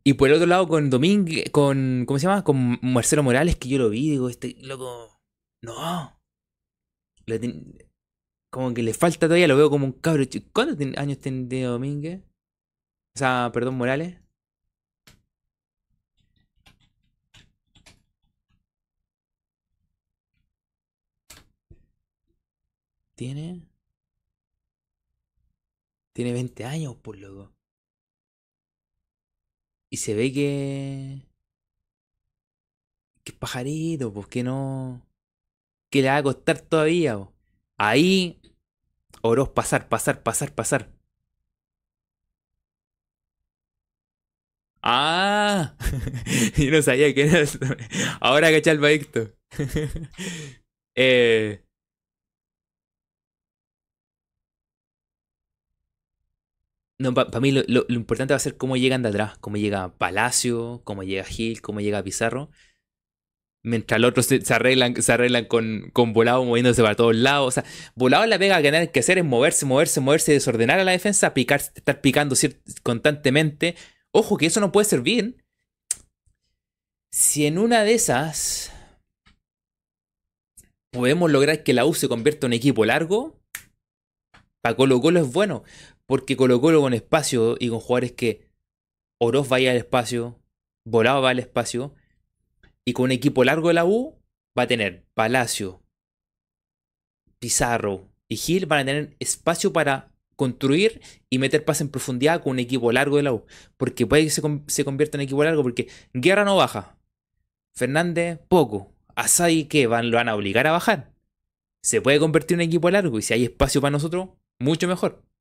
Y por el otro lado, con Domínguez, con. ¿Cómo se llama? Con Marcelo Morales, que yo lo vi, digo, este loco. No. como que le falta todavía, lo veo como un cabro. ¿Cuántos años tiene Domínguez? O sea, perdón, Morales. Tiene. Tiene 20 años, por loco. Y se ve que. Que pajarito, pues que no. Que le va a costar todavía. Ahí. Oroz, pasar, pasar, pasar, pasar. Ah, yo no sabía que era. Ahora caché el eh, No, para mí lo, importante va a ser cómo llegan de atrás, cómo llega Palacio, cómo llega Gil, cómo llega Pizarro. Mientras los otros se, arreglan, se arreglan con, con Volado moviéndose para todos lados. O sea, Volado la pega que tiene que hacer es moverse, moverse, moverse, desordenar a la defensa, picar, estar picando constantemente. Ojo, que eso no puede ser bien. Si en una de esas podemos lograr que la U se convierta en un equipo largo, para Colo Colo es bueno. Porque Colo con espacio y con jugadores que Oroz vaya al espacio, Volado va al espacio, y con un equipo largo de la U va a tener Palacio, Pizarro y Gil van a tener espacio para construir y meter pase en profundidad con un equipo largo de la U. Porque puede que se, convierta en equipo largo porque Guerra no baja. Fernández poco. Asai que van, lo van a obligar a bajar. Se puede convertir en equipo largo y si hay espacio para nosotros, mucho mejor.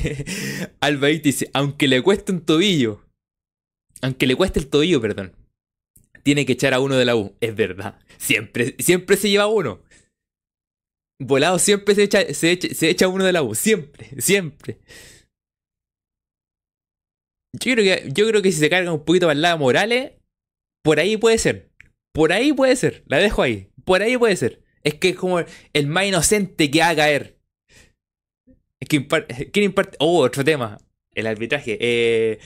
Albaí dice, aunque le cueste un tobillo, aunque le cueste el tobillo, perdón, tiene que echar a uno de la U. Es verdad. Siempre, siempre se lleva uno. Volado siempre se echa, se echa, se echa uno de la U. Siempre, siempre. Yo creo, que, yo creo que si se carga un poquito para el lado Morales, por ahí puede ser. Por ahí puede ser. La dejo ahí. Por ahí puede ser. Es que es como el más inocente que va a caer. ¿Quién imparte? Oh, otro tema. El arbitraje. Eh,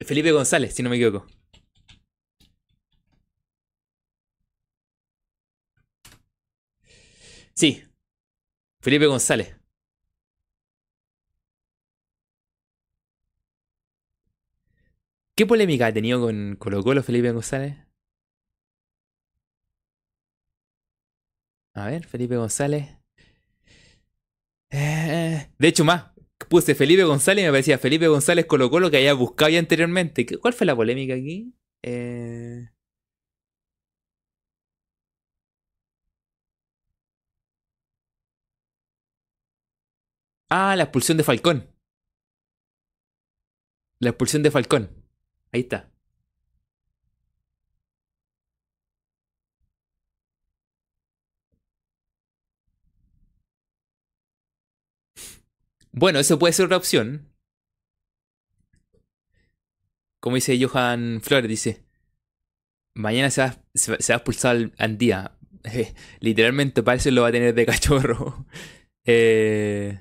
Felipe González, si no me equivoco. Sí. Felipe González. ¿Qué polémica ha tenido con Colo Colo Felipe González? A ver, Felipe González. Eh, de hecho, más. Puse Felipe González y me parecía Felipe González colocó lo que había buscado ya anteriormente. ¿Cuál fue la polémica aquí? Eh... Ah, la expulsión de Falcón. La expulsión de Falcón. Ahí está. Bueno, eso puede ser una opción. Como dice Johan Flores, dice, mañana se va, a expulsar al día. literalmente parece lo va a tener de cachorro. eh,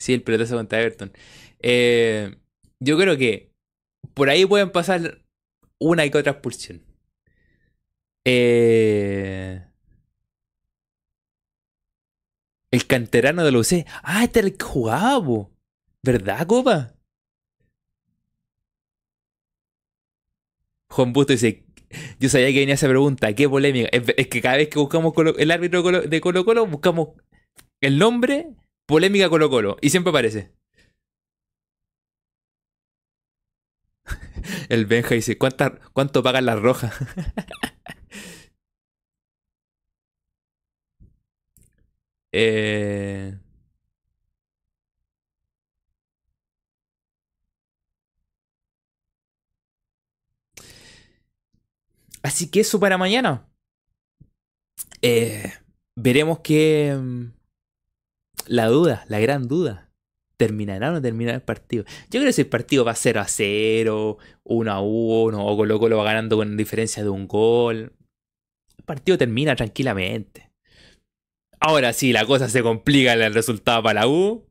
sí, el pelotazo contra Everton. Eh, yo creo que por ahí pueden pasar una y otra expulsión. Eh, El canterano de la UC. Ah, este era el que jugaba, ¿verdad, Copa? Juan Busto dice, yo sabía que venía esa pregunta, qué polémica. Es, que cada vez que buscamos el árbitro de Colo Colo, buscamos el nombre, polémica Colo Colo, y siempre aparece. El Benja dice, ¿cuánto pagan las rojas? Eh... Así que eso para mañana. Eh, veremos que... Mm, la duda, la gran duda. ¿Terminará o no terminará el partido? Yo creo que si el partido va 0 a 0, 1 a 1, o Colo Colo va ganando con diferencia de un gol, el partido termina tranquilamente. Ahora sí, la cosa se complica en el resultado para la U.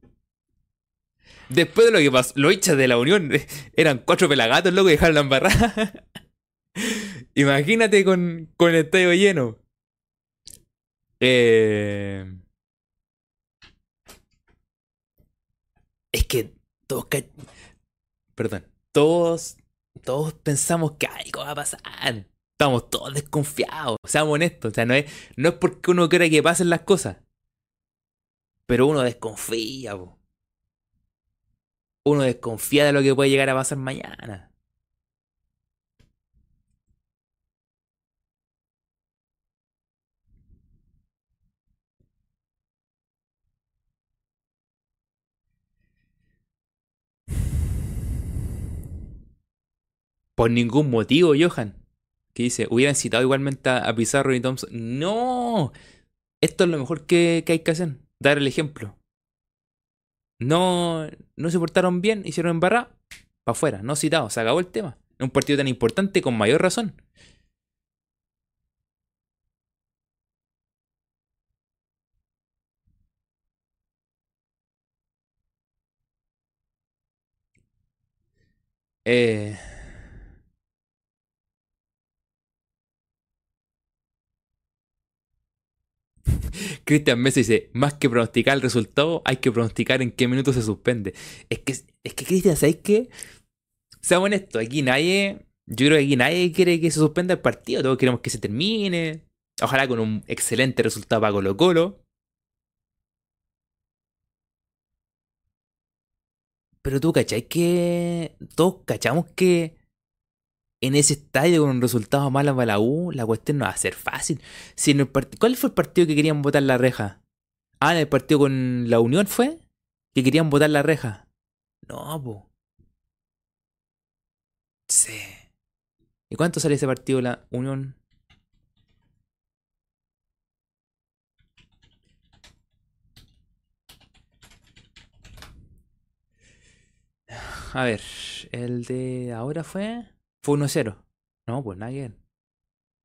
Después de lo que pasó, los hinchas de la Unión eran cuatro pelagatos, loco, y dejaron la embarrada. Imagínate con, con el estadio lleno. Eh... Es que todos... Perdón. Todos... Todos pensamos que algo va a pasar. Estamos todos desconfiados. Seamos honestos. O sea, no es, no es porque uno quiera que pasen las cosas. Pero uno desconfía, Uno desconfía de lo que puede llegar a pasar mañana. Por ningún motivo, Johan. Que dice, hubieran citado igualmente a, Pizarro y Thompson. No. Esto es lo mejor que, hay que hacer. Dar el ejemplo. No, no se portaron bien, hicieron embarrar. Para afuera, no citado, se acabó el tema. Es un partido tan importante con mayor razón. Eh, Cristian Mesa dice, más que pronosticar el resultado, hay que pronosticar en qué minuto se suspende. Es que, es que Cristian, ¿sabes qué? Seamos honestos, aquí nadie, yo creo que aquí nadie quiere que se suspenda el partido, todos queremos que se termine. Ojalá con un excelente resultado para Colo Colo. Pero tú, ¿cachai? Que todos cachamos que en ese estadio con un resultado malo para la U, la cuestión no va a ser fácil. Si en el ¿Cuál fue el partido que querían votar la reja? Ah, el partido con la Unión fue que querían votar la reja. No, po. Sí. ¿Y cuánto sale ese partido la Unión? A ver, el de ahora fue fue 1-0. No, pues nada que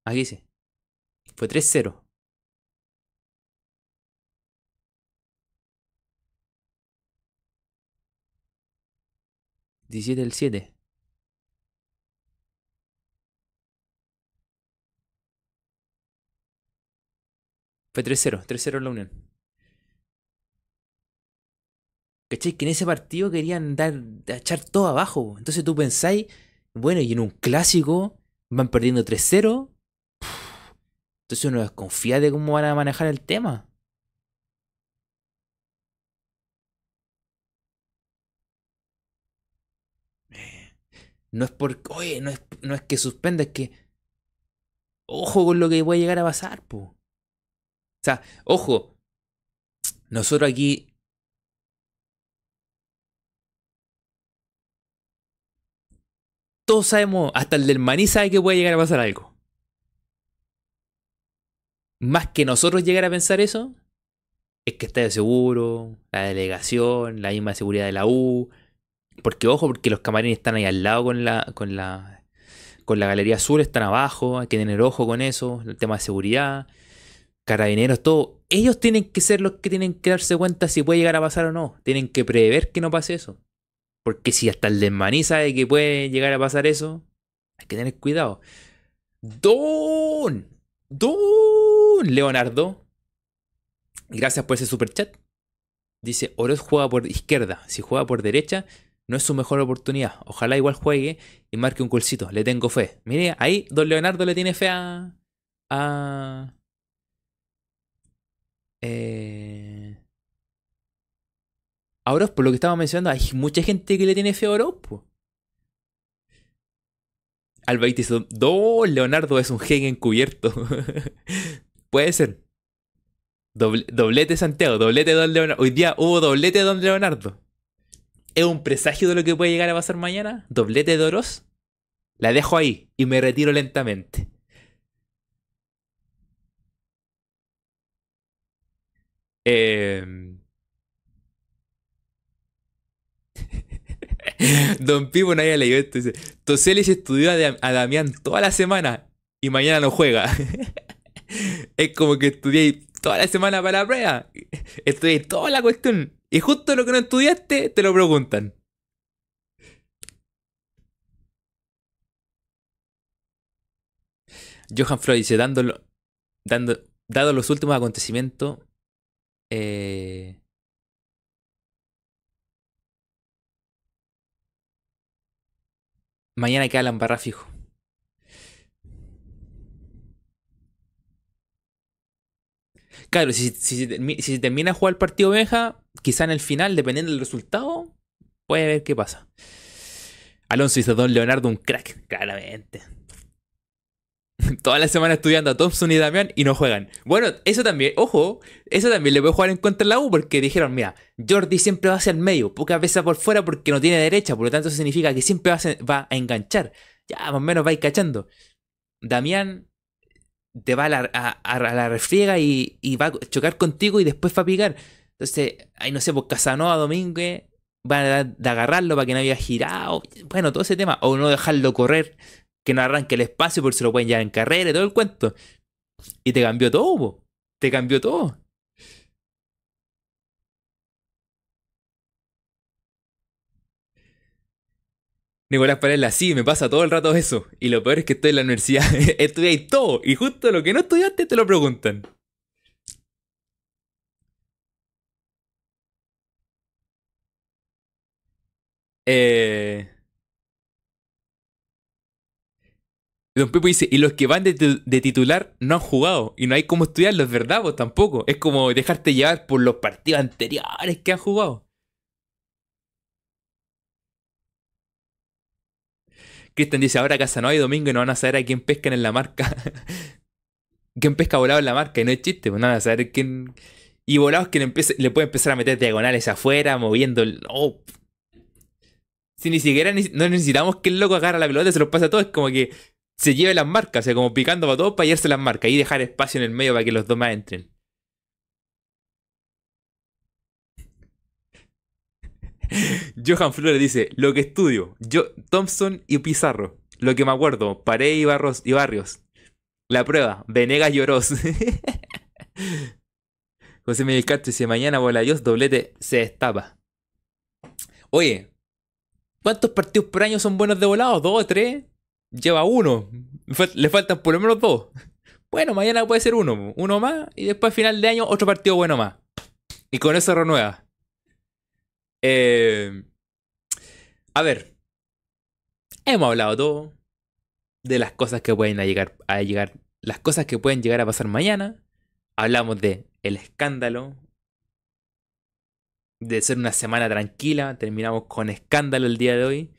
Aquí sí. Fue 3-0. ¿17 del 7? Fue 3-0, 3-0 en la Unión. ¿Cachai? Que en ese partido querían dar, echar todo abajo. Entonces tú pensáis bueno, y en un clásico van perdiendo 3-0. Entonces uno desconfía de cómo van a manejar el tema. Eh, no es porque, oye, no es, no es que suspenda, es que. Ojo con lo que puede llegar a pasar, po. O sea, ojo. Nosotros aquí todos sabemos, hasta el del maní sabe que puede llegar a pasar algo. Más que nosotros llegar a pensar eso, es que está de seguro, la delegación, la misma seguridad de la U. Porque ojo, porque los camarines están ahí al lado con la, con la, con la galería azul, están abajo, hay que tener ojo con eso, el tema de seguridad, carabineros, todo. Ellos tienen que ser los que tienen que darse cuenta si puede llegar a pasar o no. Tienen que prever que no pase eso. Porque si hasta el desmaní sabe que puede llegar a pasar eso, hay que tener cuidado. Don, Don Leonardo, gracias por ese super chat. Dice, Oroz juega por izquierda. Si juega por derecha, no es su mejor oportunidad. Ojalá igual juegue y marque un colcito. Le tengo fe. Mire, ahí Don Leonardo le tiene fe a... a eh, a por lo que estaba mencionando, hay mucha gente que le tiene fe a Oroz. Albaite dice, Leonardo es un gen encubierto. Puede ser. doblete Santiago, doblete Don Leonardo. Hoy día hubo doblete Don Leonardo. ¿Es un presagio de lo que puede llegar a pasar mañana? ¿Doblete de Oroz? La dejo ahí y me retiro lentamente. Eh, Don Pipo no había leído esto. Dice, Toselis estudió a, Damián toda la semana y mañana no juega. es como que estudié toda la semana para la prueba. Estudié toda la cuestión. Y justo lo que no estudiaste, te lo preguntan. Johan Freud dice, dándolo, dando, dado los últimos acontecimientos, eh, mañana queda la embarra fijo. Claro, si, si, termina a jugar el partido Benja, quizá en el final, dependiendo del resultado, puede ver qué pasa. Alonso hizo Don Leonardo un crack, claramente. Toda la semana estudiando a Thompson y Damián y no juegan. Bueno, eso también, ojo, eso también le puede jugar en contra de la U porque dijeron, mira, Jordi siempre va hacia el medio, pocas veces por fuera porque no tiene derecha, por lo tanto eso significa que siempre va a, enganchar. Ya, más o menos va cachando. Damián te va a la, refriega y, va a chocar contigo y después va a picar. Entonces, ahí no sé, pues Casanova, Domínguez, van a agarrarlo para que no haya girado. Bueno, todo ese tema. O no dejarlo correr que no arranque el espacio porque se lo pueden llevar en carrera y todo el cuento. Y te cambió todo, te cambió todo. Nicolás Parela, sí, me pasa todo el rato eso. Y lo peor es que estoy en la universidad, estudié todo. Y justo lo que no estudiaste te lo preguntan. Eh... Don Pepo dice, y los que van de, titular no han jugado. Y no hay cómo estudiarlos, ¿verdad? Pues tampoco. Es como dejarte llevar por los partidos anteriores que han jugado. Cristian dice, ahora Casanova y Domingo no van a saber a quién pescan en la marca. ¿Quién pesca volado en la marca? Y no es chiste, pues no van a saber quién... Y volados que le, le puede empezar a meter diagonales afuera, moviendo el... Si ni siquiera no necesitamos que el loco agarre la pelota, se los pasa a todos. Es como que se lleve las marcas, o como picando para todos para llevarse las marcas y dejar espacio en el medio para que los dos más entren. Johan Flores dice, lo que estudio, yo, Thompson y Pizarro. Lo que me acuerdo, Pared y, Barros, y Barrios. La prueba, Venegas y. José Miguel Castro dice, mañana bola Dios, doblete se destapa. Oye, ¿cuántos partidos por año son buenos de volado? ¿Dos o tres? Lleva uno. Le faltan por lo menos dos. Bueno, mañana puede ser uno. Uno más. Y después, final de año, otro partido bueno más. Y con eso renueva. Eh, a ver. Hemos hablado todo. De las cosas que pueden llegar, a llegar. Las cosas que pueden llegar a pasar mañana. Hablamos de el escándalo. De ser una semana tranquila. Terminamos con escándalo el día de hoy.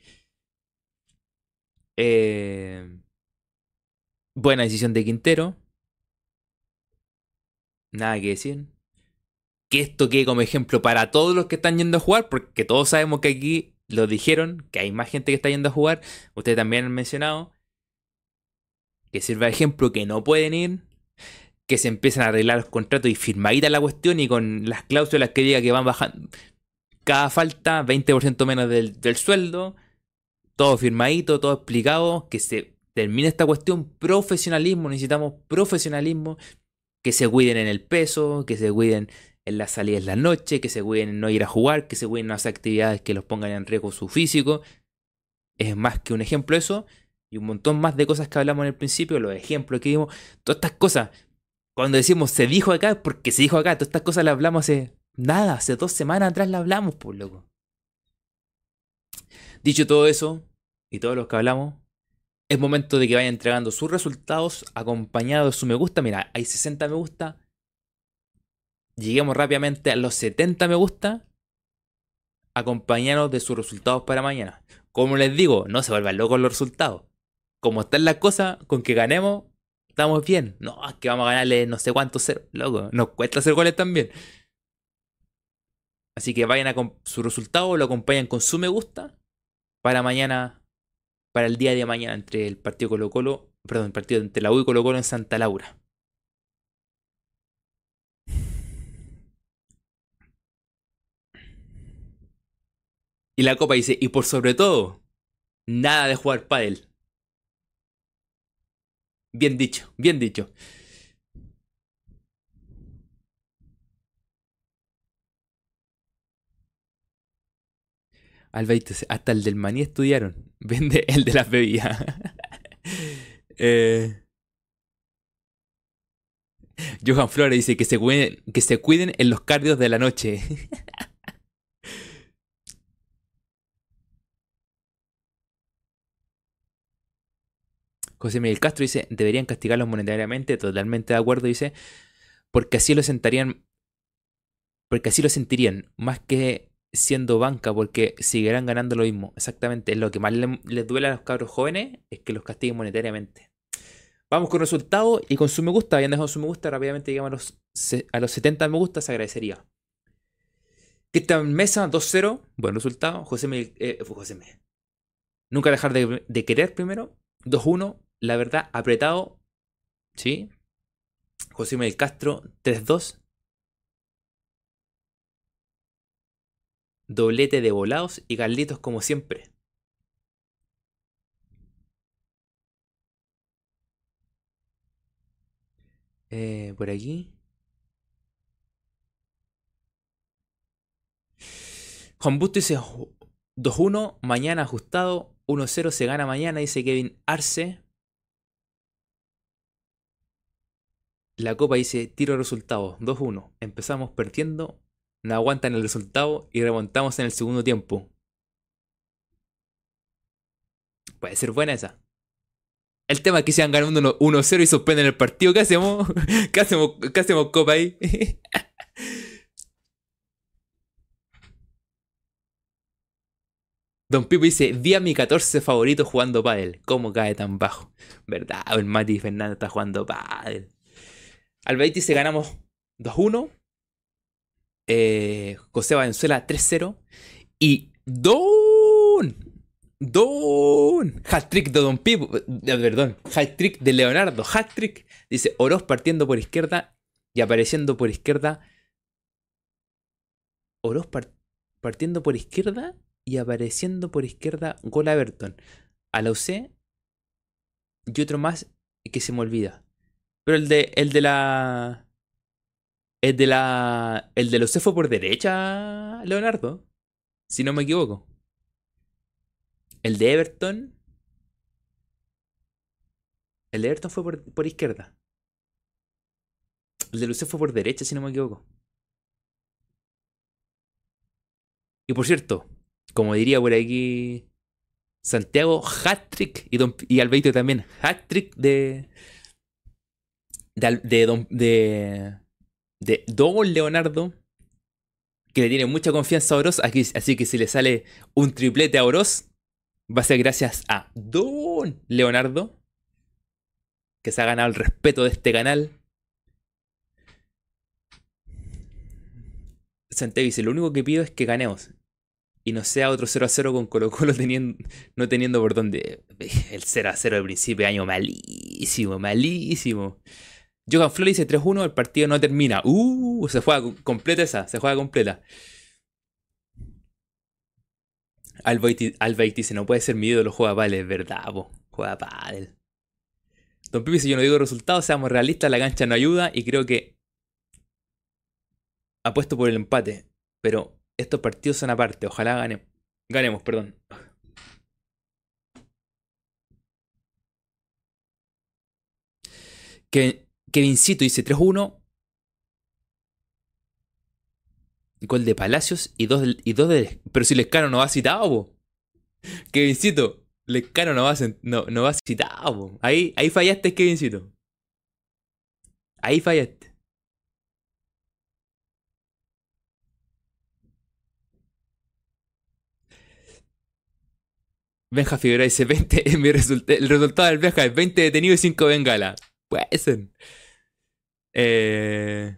Eh, buena decisión de Quintero. Nada que decir. Que esto quede como ejemplo para todos los que están yendo a jugar, porque todos sabemos que aquí lo dijeron, que hay más gente que está yendo a jugar. Ustedes también han mencionado. Que sirva de ejemplo que no pueden ir. Que se empiezan a arreglar los contratos y firmadita la cuestión y con las cláusulas que diga que van bajando. Cada falta 20% menos del, del sueldo todo firmadito, todo explicado, que se termine esta cuestión, profesionalismo, necesitamos profesionalismo, que se cuiden en el peso, que se cuiden en las salidas en la noche, que se cuiden en no ir a jugar, que se cuiden en hacer actividades que los pongan en riesgo su físico. Es más que un ejemplo eso, y un montón más de cosas que hablamos en el principio, los ejemplos que vimos, todas estas cosas. Cuando decimos se dijo acá, es porque se dijo acá, todas estas cosas las hablamos hace nada, hace dos semanas atrás las hablamos, por loco. Dicho todo eso, y todos los que hablamos, es momento de que vayan entregando sus resultados acompañados de su me gusta. Mira, hay 60 me gusta. Lleguemos rápidamente a los 70 me gusta. Acompañados de sus resultados para mañana. Como les digo, no se vuelvan locos los resultados. Como están las cosas, con que ganemos, estamos bien. No, es que vamos a ganarle no sé cuántos cero. Loco, nos cuesta hacer goles también. Así que vayan a su resultado, lo acompañan con su me gusta para mañana, para el día de mañana entre el partido Colo Colo, perdón, el partido entre la U y Colo Colo en Santa Laura. Y la copa dice, y por sobre todo, nada de jugar pádel. Bien dicho, bien dicho. Albaite, hasta el del maní estudiaron. Vende el de las bebidas. eh, Johan Flores dice que se cuiden, que se cuiden en los cardios de la noche. José Miguel Castro dice, deberían castigarlos monetariamente, totalmente de acuerdo, dice, porque así lo sentarían, porque así lo sentirían, más que siendo banca, porque seguirán ganando lo mismo. Exactamente, lo que más les, duele a los cabros jóvenes es que los castiguen monetariamente. Vamos con resultados y con su me gusta. Habían dejado su me gusta, rápidamente llegamos a los, a los 70 me gusta, se agradecería. en Mesa 2-0, buen resultado. José me, eh, José me. Nunca dejar de, de querer primero. 2-1, la verdad, apretado. ¿Sí? José Miguel Castro, 3-2. Doblete de volados y Carlitos como siempre. Eh, por aquí. Juan Busto dice 2-1, mañana ajustado, 1-0 se gana mañana, dice Kevin Arce. La copa dice tiro resultado, 2-1. Empezamos perdiendo, no aguantan el resultado y remontamos en el segundo tiempo. Puede ser buena esa. El tema es que se han ganando 1-0 y suspenden el partido. ¿Qué hacemos? ¿Qué hacemos, ¿Qué hacemos copa ahí? Don Pipo dice, vi a mi 14 favorito jugando pádel. ¿Cómo cae tan bajo? ¿Verdad? El Mati Fernández está jugando pádel. Al se ganamos 2-1. Eh, José Valenzuela 3-0. Y Don. Don. Hat-trick de Don Pipo. Eh, perdón. Hat-trick de Leonardo. Hat-trick. Dice Oroz partiendo por izquierda y apareciendo por izquierda. Oroz partiendo por izquierda y apareciendo por izquierda. Gol a. A la UC. Y otro más que se me olvida. Pero el de, el de la. El de la. El de los fue por derecha, Leonardo. Si no me equivoco. El de Everton. El de Everton fue por, izquierda. El de Luce fue por derecha, si no me equivoco. Y por cierto, como diría por aquí Santiago, hat-trick y, y Albeito también, hat-trick de, de, de, de, Don Leonardo, que le tiene mucha confianza a Oroz, así que si le sale un triplete a Oroz, va a ser gracias a Don Leonardo, que se ha ganado el respeto de este canal. Dice, lo único que pido es que ganemos. Y no sea otro 0 a 0 con Colo Colo teniendo, no teniendo por dónde. El 0 a 0 de principio de año malísimo, malísimo. Johan Flores dice 3-1, el partido no termina. Uh, se juega completa esa, se juega completa. Albaiti dice, no puede ser mi ídolo, juega pádel, es verdad, po. juega pádel. Don Pipi dice, yo no digo resultados, seamos realistas, la cancha no ayuda y creo que apuesto por el empate. Pero estos partidos son aparte, ojalá ganemos. Ganemos, perdón. Que Kevincito dice 3-1. Gol de Palacios y dos, y dos de. Pero si Lescano no va citado, po. Kevincito, Lescano no va, no, no va citado, Ahí, ahí fallaste, Kevincito. Ahí fallaste. Benja Figueroa dice 20. el resultado del Benja es 20 detenidos y 5 bengalas. Puede ser. Eh...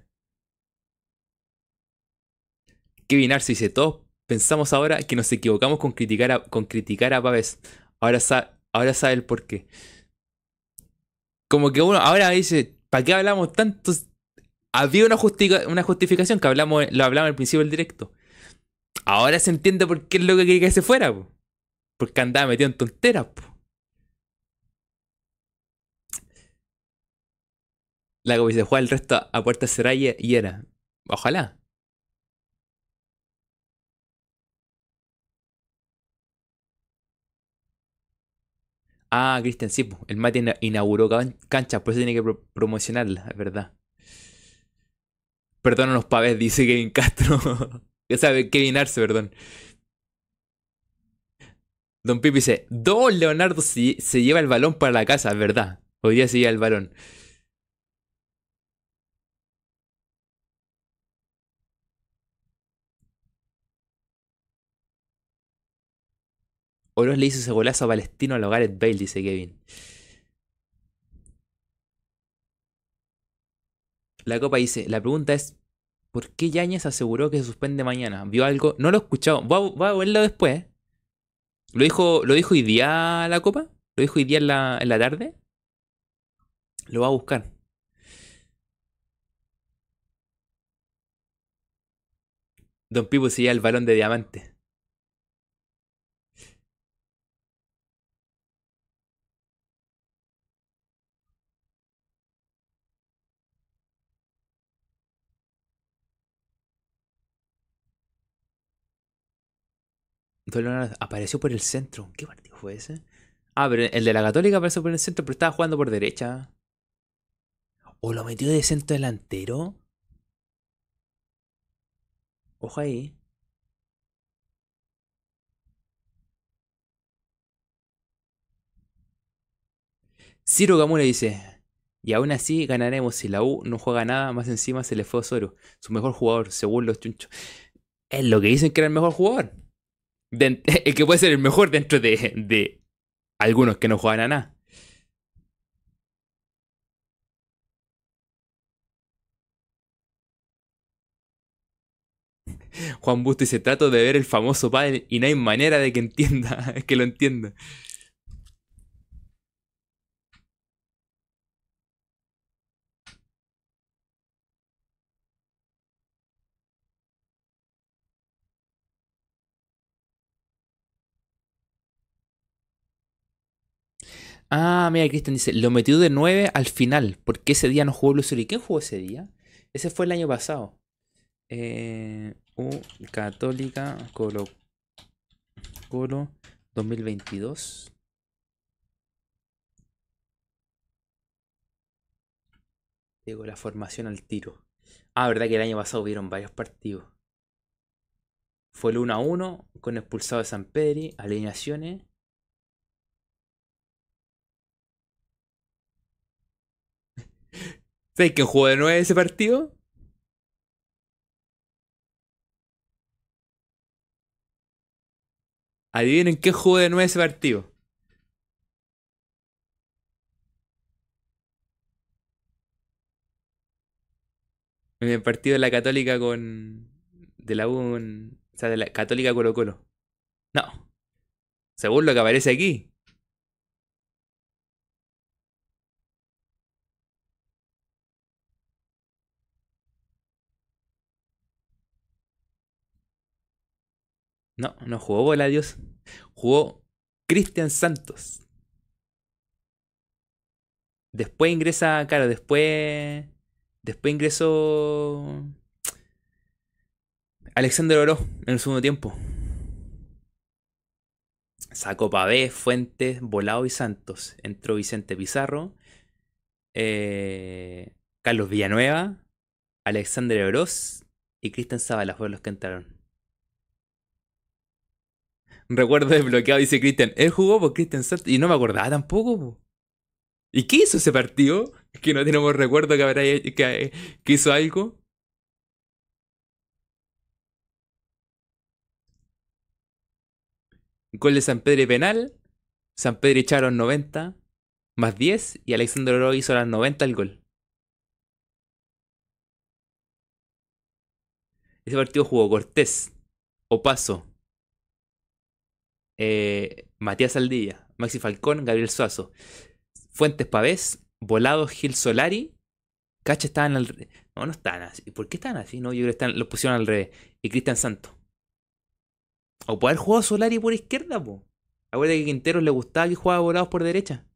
Kevin Arce dice, todos pensamos ahora que nos equivocamos con criticar a, con criticar a. Ahora, ahora sabe el por qué. Como que uno ahora dice, ¿para qué hablamos tanto? Había una, una justificación que hablamos, lo hablamos al principio del directo. Ahora se entiende por qué es lo que quería que se fuera, po. Porque andaba metido en tonteras, po. La Copa se juega el resto a puerta cerrada y era. Ojalá. Ah, Cristian, sí, el ina- inauguró can- canchas, por eso tiene que pro- promocionarla, es verdad. Perdónanos, Pavés, dice Kevin Castro. ya sabe, Kevin Arce, perdón. Don Pipi dice, Don Leonardo se, se lleva el balón para la casa, es verdad. Hoy día se lleva el balón. Oroz le hizo ese golazo a Palestino a Gareth Bale, dice Kevin. La copa dice, la pregunta es, ¿por qué Yáñez aseguró que se suspende mañana? ¿Vio algo? No lo he escuchado. Voy a verlo después. ¿Lo dijo, ¿Lo dijo hoy día la copa? ¿Lo dijo hoy día en la, en la tarde? Lo va a buscar. Don Pipo se lleva el balón de diamante. Apareció por el centro. ¿Qué partido fue ese? Ah, pero el de la Católica apareció por el centro, pero estaba jugando por derecha. ¿O lo metió de centro delantero? Ojo ahí. Ciro Gamura dice, y aún así ganaremos si la U no juega nada, más encima se le fue Osorio, su mejor jugador, según los chunchos. Es lo que dicen que era el mejor jugador. El que puede ser el mejor dentro de, de algunos que no juegan a nada. Juan Busto dice, trato de ver el famoso padre y no hay manera de que entienda, que lo entienda. Ah, mira, Cristian dice, lo metió de 9 al final, porque ese día no jugó Luis ¿Y quién jugó ese día? Ese fue el año pasado. Eh, U Católica Colo Colo 2022. Llegó la formación al tiro. Ah, verdad que el año pasado hubieron varios partidos. Fue el 1 a 1 con expulsado de San Pedri, alineaciones. ¿Sabes quién jugó de 9 ese partido? Adivinen qué jugó de 9 ese partido. En el partido de la Católica con. De la U. con- O sea, de la Católica Colo Colo. No. Según lo que aparece aquí. No, no jugó Bola Dios. Jugó Cristian Santos. Después ingresa, claro, después. Después ingresó. Alexander Oro en el segundo tiempo. Sacó Pavé, Fuentes, Volado y Santos. Entró Vicente Pizarro. eh, Carlos Villanueva. Alexander Oroz. Y Cristian Zavala fueron los que entraron. Recuerdo desbloqueado, dice Cristian. Él jugó por Cristian Santos. Y no me acordaba tampoco. po. ¿Y qué hizo ese partido? Es que no tenemos recuerdo que, habrá, que, hizo algo. Gol de San Pedro penal. San Pedro echaron 90 más 10 y Alexander Oro hizo las 90 el gol. Ese partido jugó Cortés, Opaso, eh, Matías Aldilla, Maxi Falcón, Gabriel Suazo, Fuentes Pavés, Volado Gil Solari. Cacha estaban al. No, no estaban así. ¿Por qué estaban así? No, yo creo que están, los pusieron al revés. Y Cristian Santos. O puede haber jugado Solari por izquierda, po. Acuérdate que Quinteros le gustaba que jugaba volados por derecha.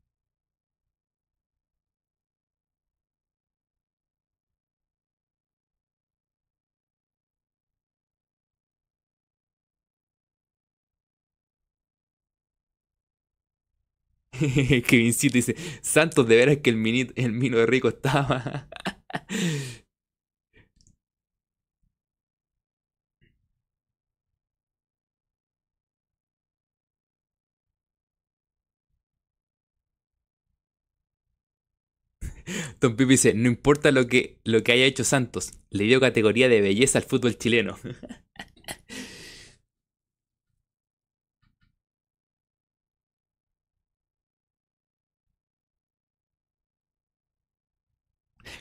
que Vincito dice, Santos, de veras que el, el mino de rico estaba. Don Pipi dice, no importa lo que, lo que haya hecho Santos, le dio categoría de belleza al fútbol chileno.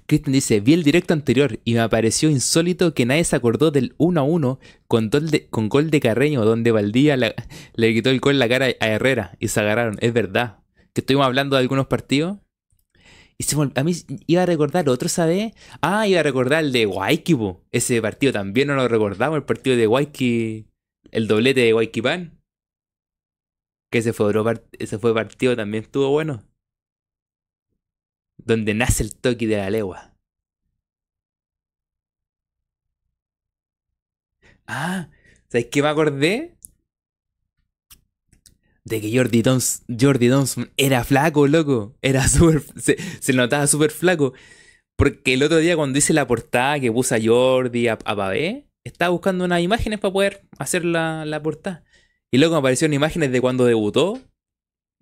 Kristen dice, vi el directo anterior y me pareció insólito que nadie se acordó del 1 a 1 con, gol de Carreño, donde Valdía le quitó el gol en la cara a Herrera y se agarraron. Es verdad. Que estuvimos hablando de algunos partidos. Y a mí iba a recordar otro, ¿sabes? Ah, iba a recordar el de Waiki, Ese partido también no lo recordamos, el partido de Waiki, el doblete de Waiki Pan. Que ese fue, ese fue partido también estuvo bueno donde nace el toque de la legua. Ah, ¿sabes qué me acordé? De que Jordi Dons, Jordi era flaco, loco. Era súper. Se, se, notaba súper flaco. Porque el otro día, cuando hice la portada que puse a Jordi, a, a estaba buscando unas imágenes para poder hacer la, la portada. Y luego me aparecieron imágenes de cuando debutó.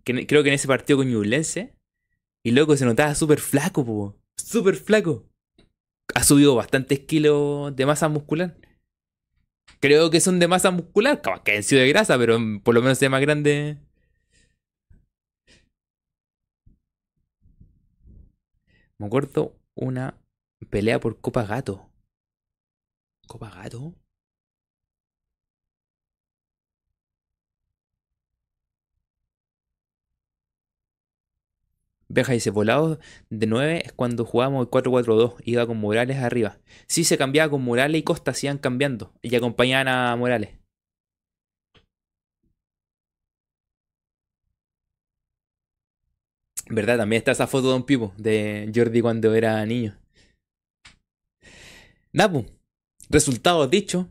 Que, creo que en ese partido con Ñublense. Y loco, se notaba súper flaco, po. Súper flaco. Ha subido bastantes kilos de masa muscular. Creo que son de masa muscular, que han sido de grasa, pero por lo menos sea más grande. Me acuerdo una pelea por Copa Gato. ¿Copa Gato? Beja dice, volado de 9 es cuando jugábamos el 4-4-2, iba con Morales arriba. Sí, se cambiaba con Morales y Costa, se iban cambiando y acompañaban a Morales. ¿Verdad? También está esa foto de Don Pipo, de Jordi cuando era niño. Napu, resultados dichos,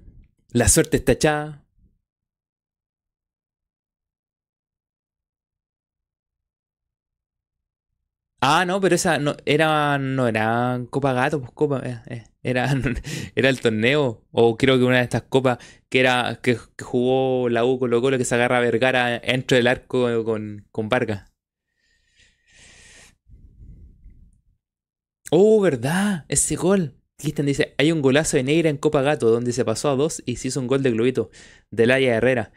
la suerte está echada, Ah, no, pero esa no era, no era Copa Gato, pues Copa, eh, eh, era, era el torneo, o creo que una de estas copas que era que, jugó la U con lo que se agarra Vergara dentro del arco con, con Vargas. Oh, ¿verdad? Ese gol. Cristian dice, hay un golazo de Negra en Copa Gato, donde se pasó a dos y se hizo un gol de globito de Laia Herrera.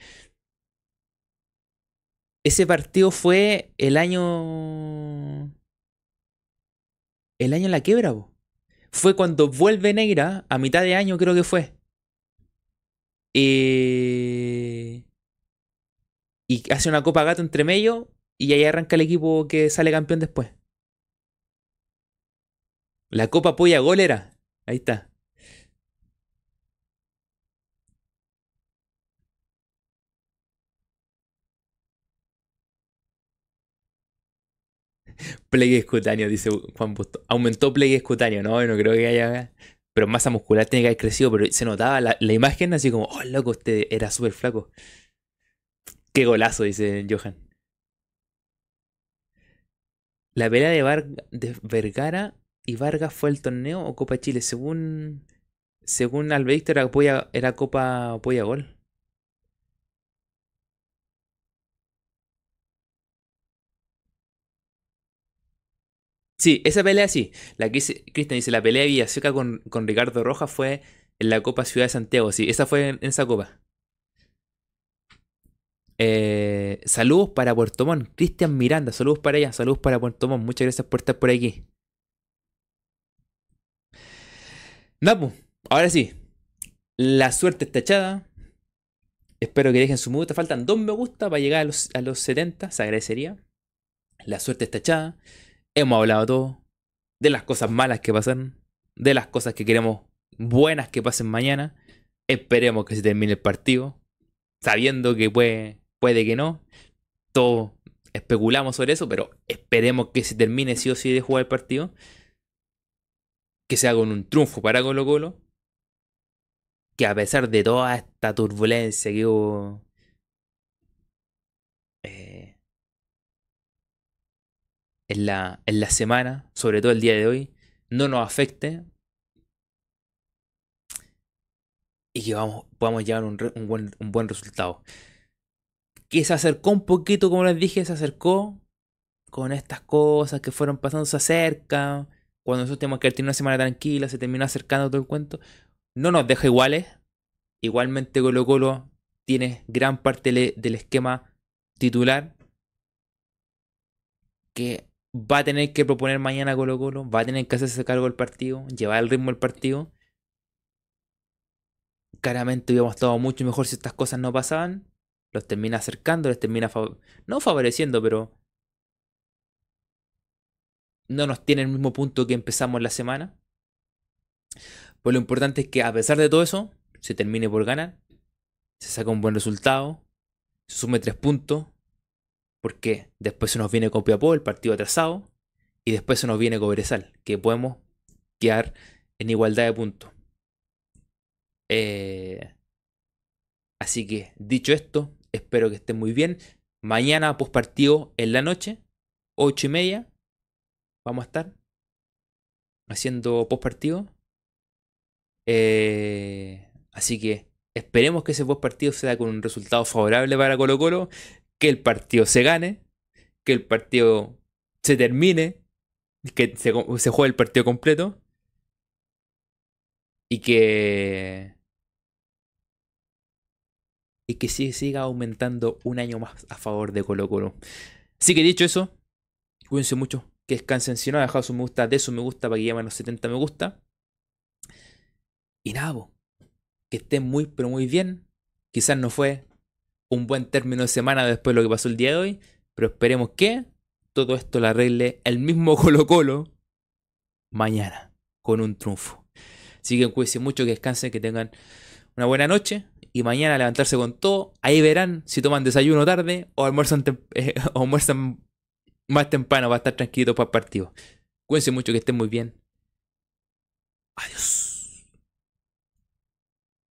Ese partido fue el año el año en la quiebra, Fue cuando vuelve Negra, a mitad de año creo que fue. Y hace una copa gato entre medio y ahí arranca el equipo que sale campeón después. La copa polla gol era. Ahí está. Plegue escutáneo, dice Juan Busto. Aumentó plegue escutáneo, no, no creo que haya. Pero masa muscular tiene que haber crecido, pero se notaba la, imagen así como, oh, loco, usted era súper flaco. Qué golazo, dice Johan. La pelea de, de Vergara y Vargas fue el torneo o Copa Chile. Según, según Albector era, era Copa Apoya Gol. Sí, esa pelea sí. La que Cristian dice, la pelea de Villaseca con, con Ricardo Rojas fue en la Copa Ciudad de Santiago. Sí, esa fue en, esa copa. Eh, saludos para Puerto Montt. Cristian Miranda, saludos para ella, saludos para Puerto Montt. Muchas gracias por estar por aquí. Napu, ahora sí. La suerte está echada. Espero que dejen su me gusta. Faltan dos me gusta para llegar a los, a los 70. Se agradecería. La suerte está echada. Hemos hablado todo. De las cosas malas que pasan. De las cosas que queremos buenas que pasen mañana. Esperemos que se termine el partido. sabiendo que puede, puede que no. Todos especulamos sobre eso, pero esperemos que se termine sí o sí de jugar el partido. Que sea con un triunfo para Colo Colo. Que a pesar de toda esta turbulencia que hubo en, la, en la semana, sobre todo el día de hoy, no nos afecte y que vamos, podamos llegar a un, buen, un buen resultado. Que se acercó un poquito, como les dije, se acercó con estas cosas que fueron pasando, se acerca. Cuando nosotros tenemos que tener una semana tranquila, se terminó acercando todo el cuento. No nos deja iguales. Igualmente Colo Colo tiene gran parte del esquema titular que va a tener que proponer mañana Colo Colo, va a tener que hacerse cargo del partido, llevar el ritmo del partido claramente hubiéramos estado mucho mejor si estas cosas no pasaban. Los termina acercando, les termina no favoreciendo, pero no nos tiene el mismo punto que empezamos la semana. Pues lo importante es que a pesar de todo eso, se termine por ganar, se saca un buen resultado, se sume tres puntos, porque después se nos viene Copiapó, el partido atrasado, y después se nos viene Cobresal, que podemos quedar en igualdad de puntos. Eh, así que, dicho esto, espero que estén muy bien. Mañana, post partido en la noche, 8 y media, vamos a estar haciendo post partido. Eh, así que esperemos que ese post partido sea con un resultado favorable para Colo Colo, que el partido se gane, que el partido se termine, que se, juegue el partido completo y que y que siga aumentando un año más a favor de Colo Colo. Así que dicho eso, cuídense mucho, que descansen. Si no, dejado su me gusta, de su me gusta para que lleguen a los 70 me gusta. Y nada, que estén muy, pero muy bien. Quizás no fue un buen término de semana después de lo que pasó el día de hoy, pero esperemos que todo esto lo arregle el mismo Colo Colo mañana con un triunfo. Así que cuídense mucho, que descansen, que tengan una buena noche y mañana levantarse con todo. Ahí verán si toman desayuno tarde o almuerzan, eh, más temprano para estar tranquilitos para el partido. Cuídense mucho, que estén muy bien. Adiós.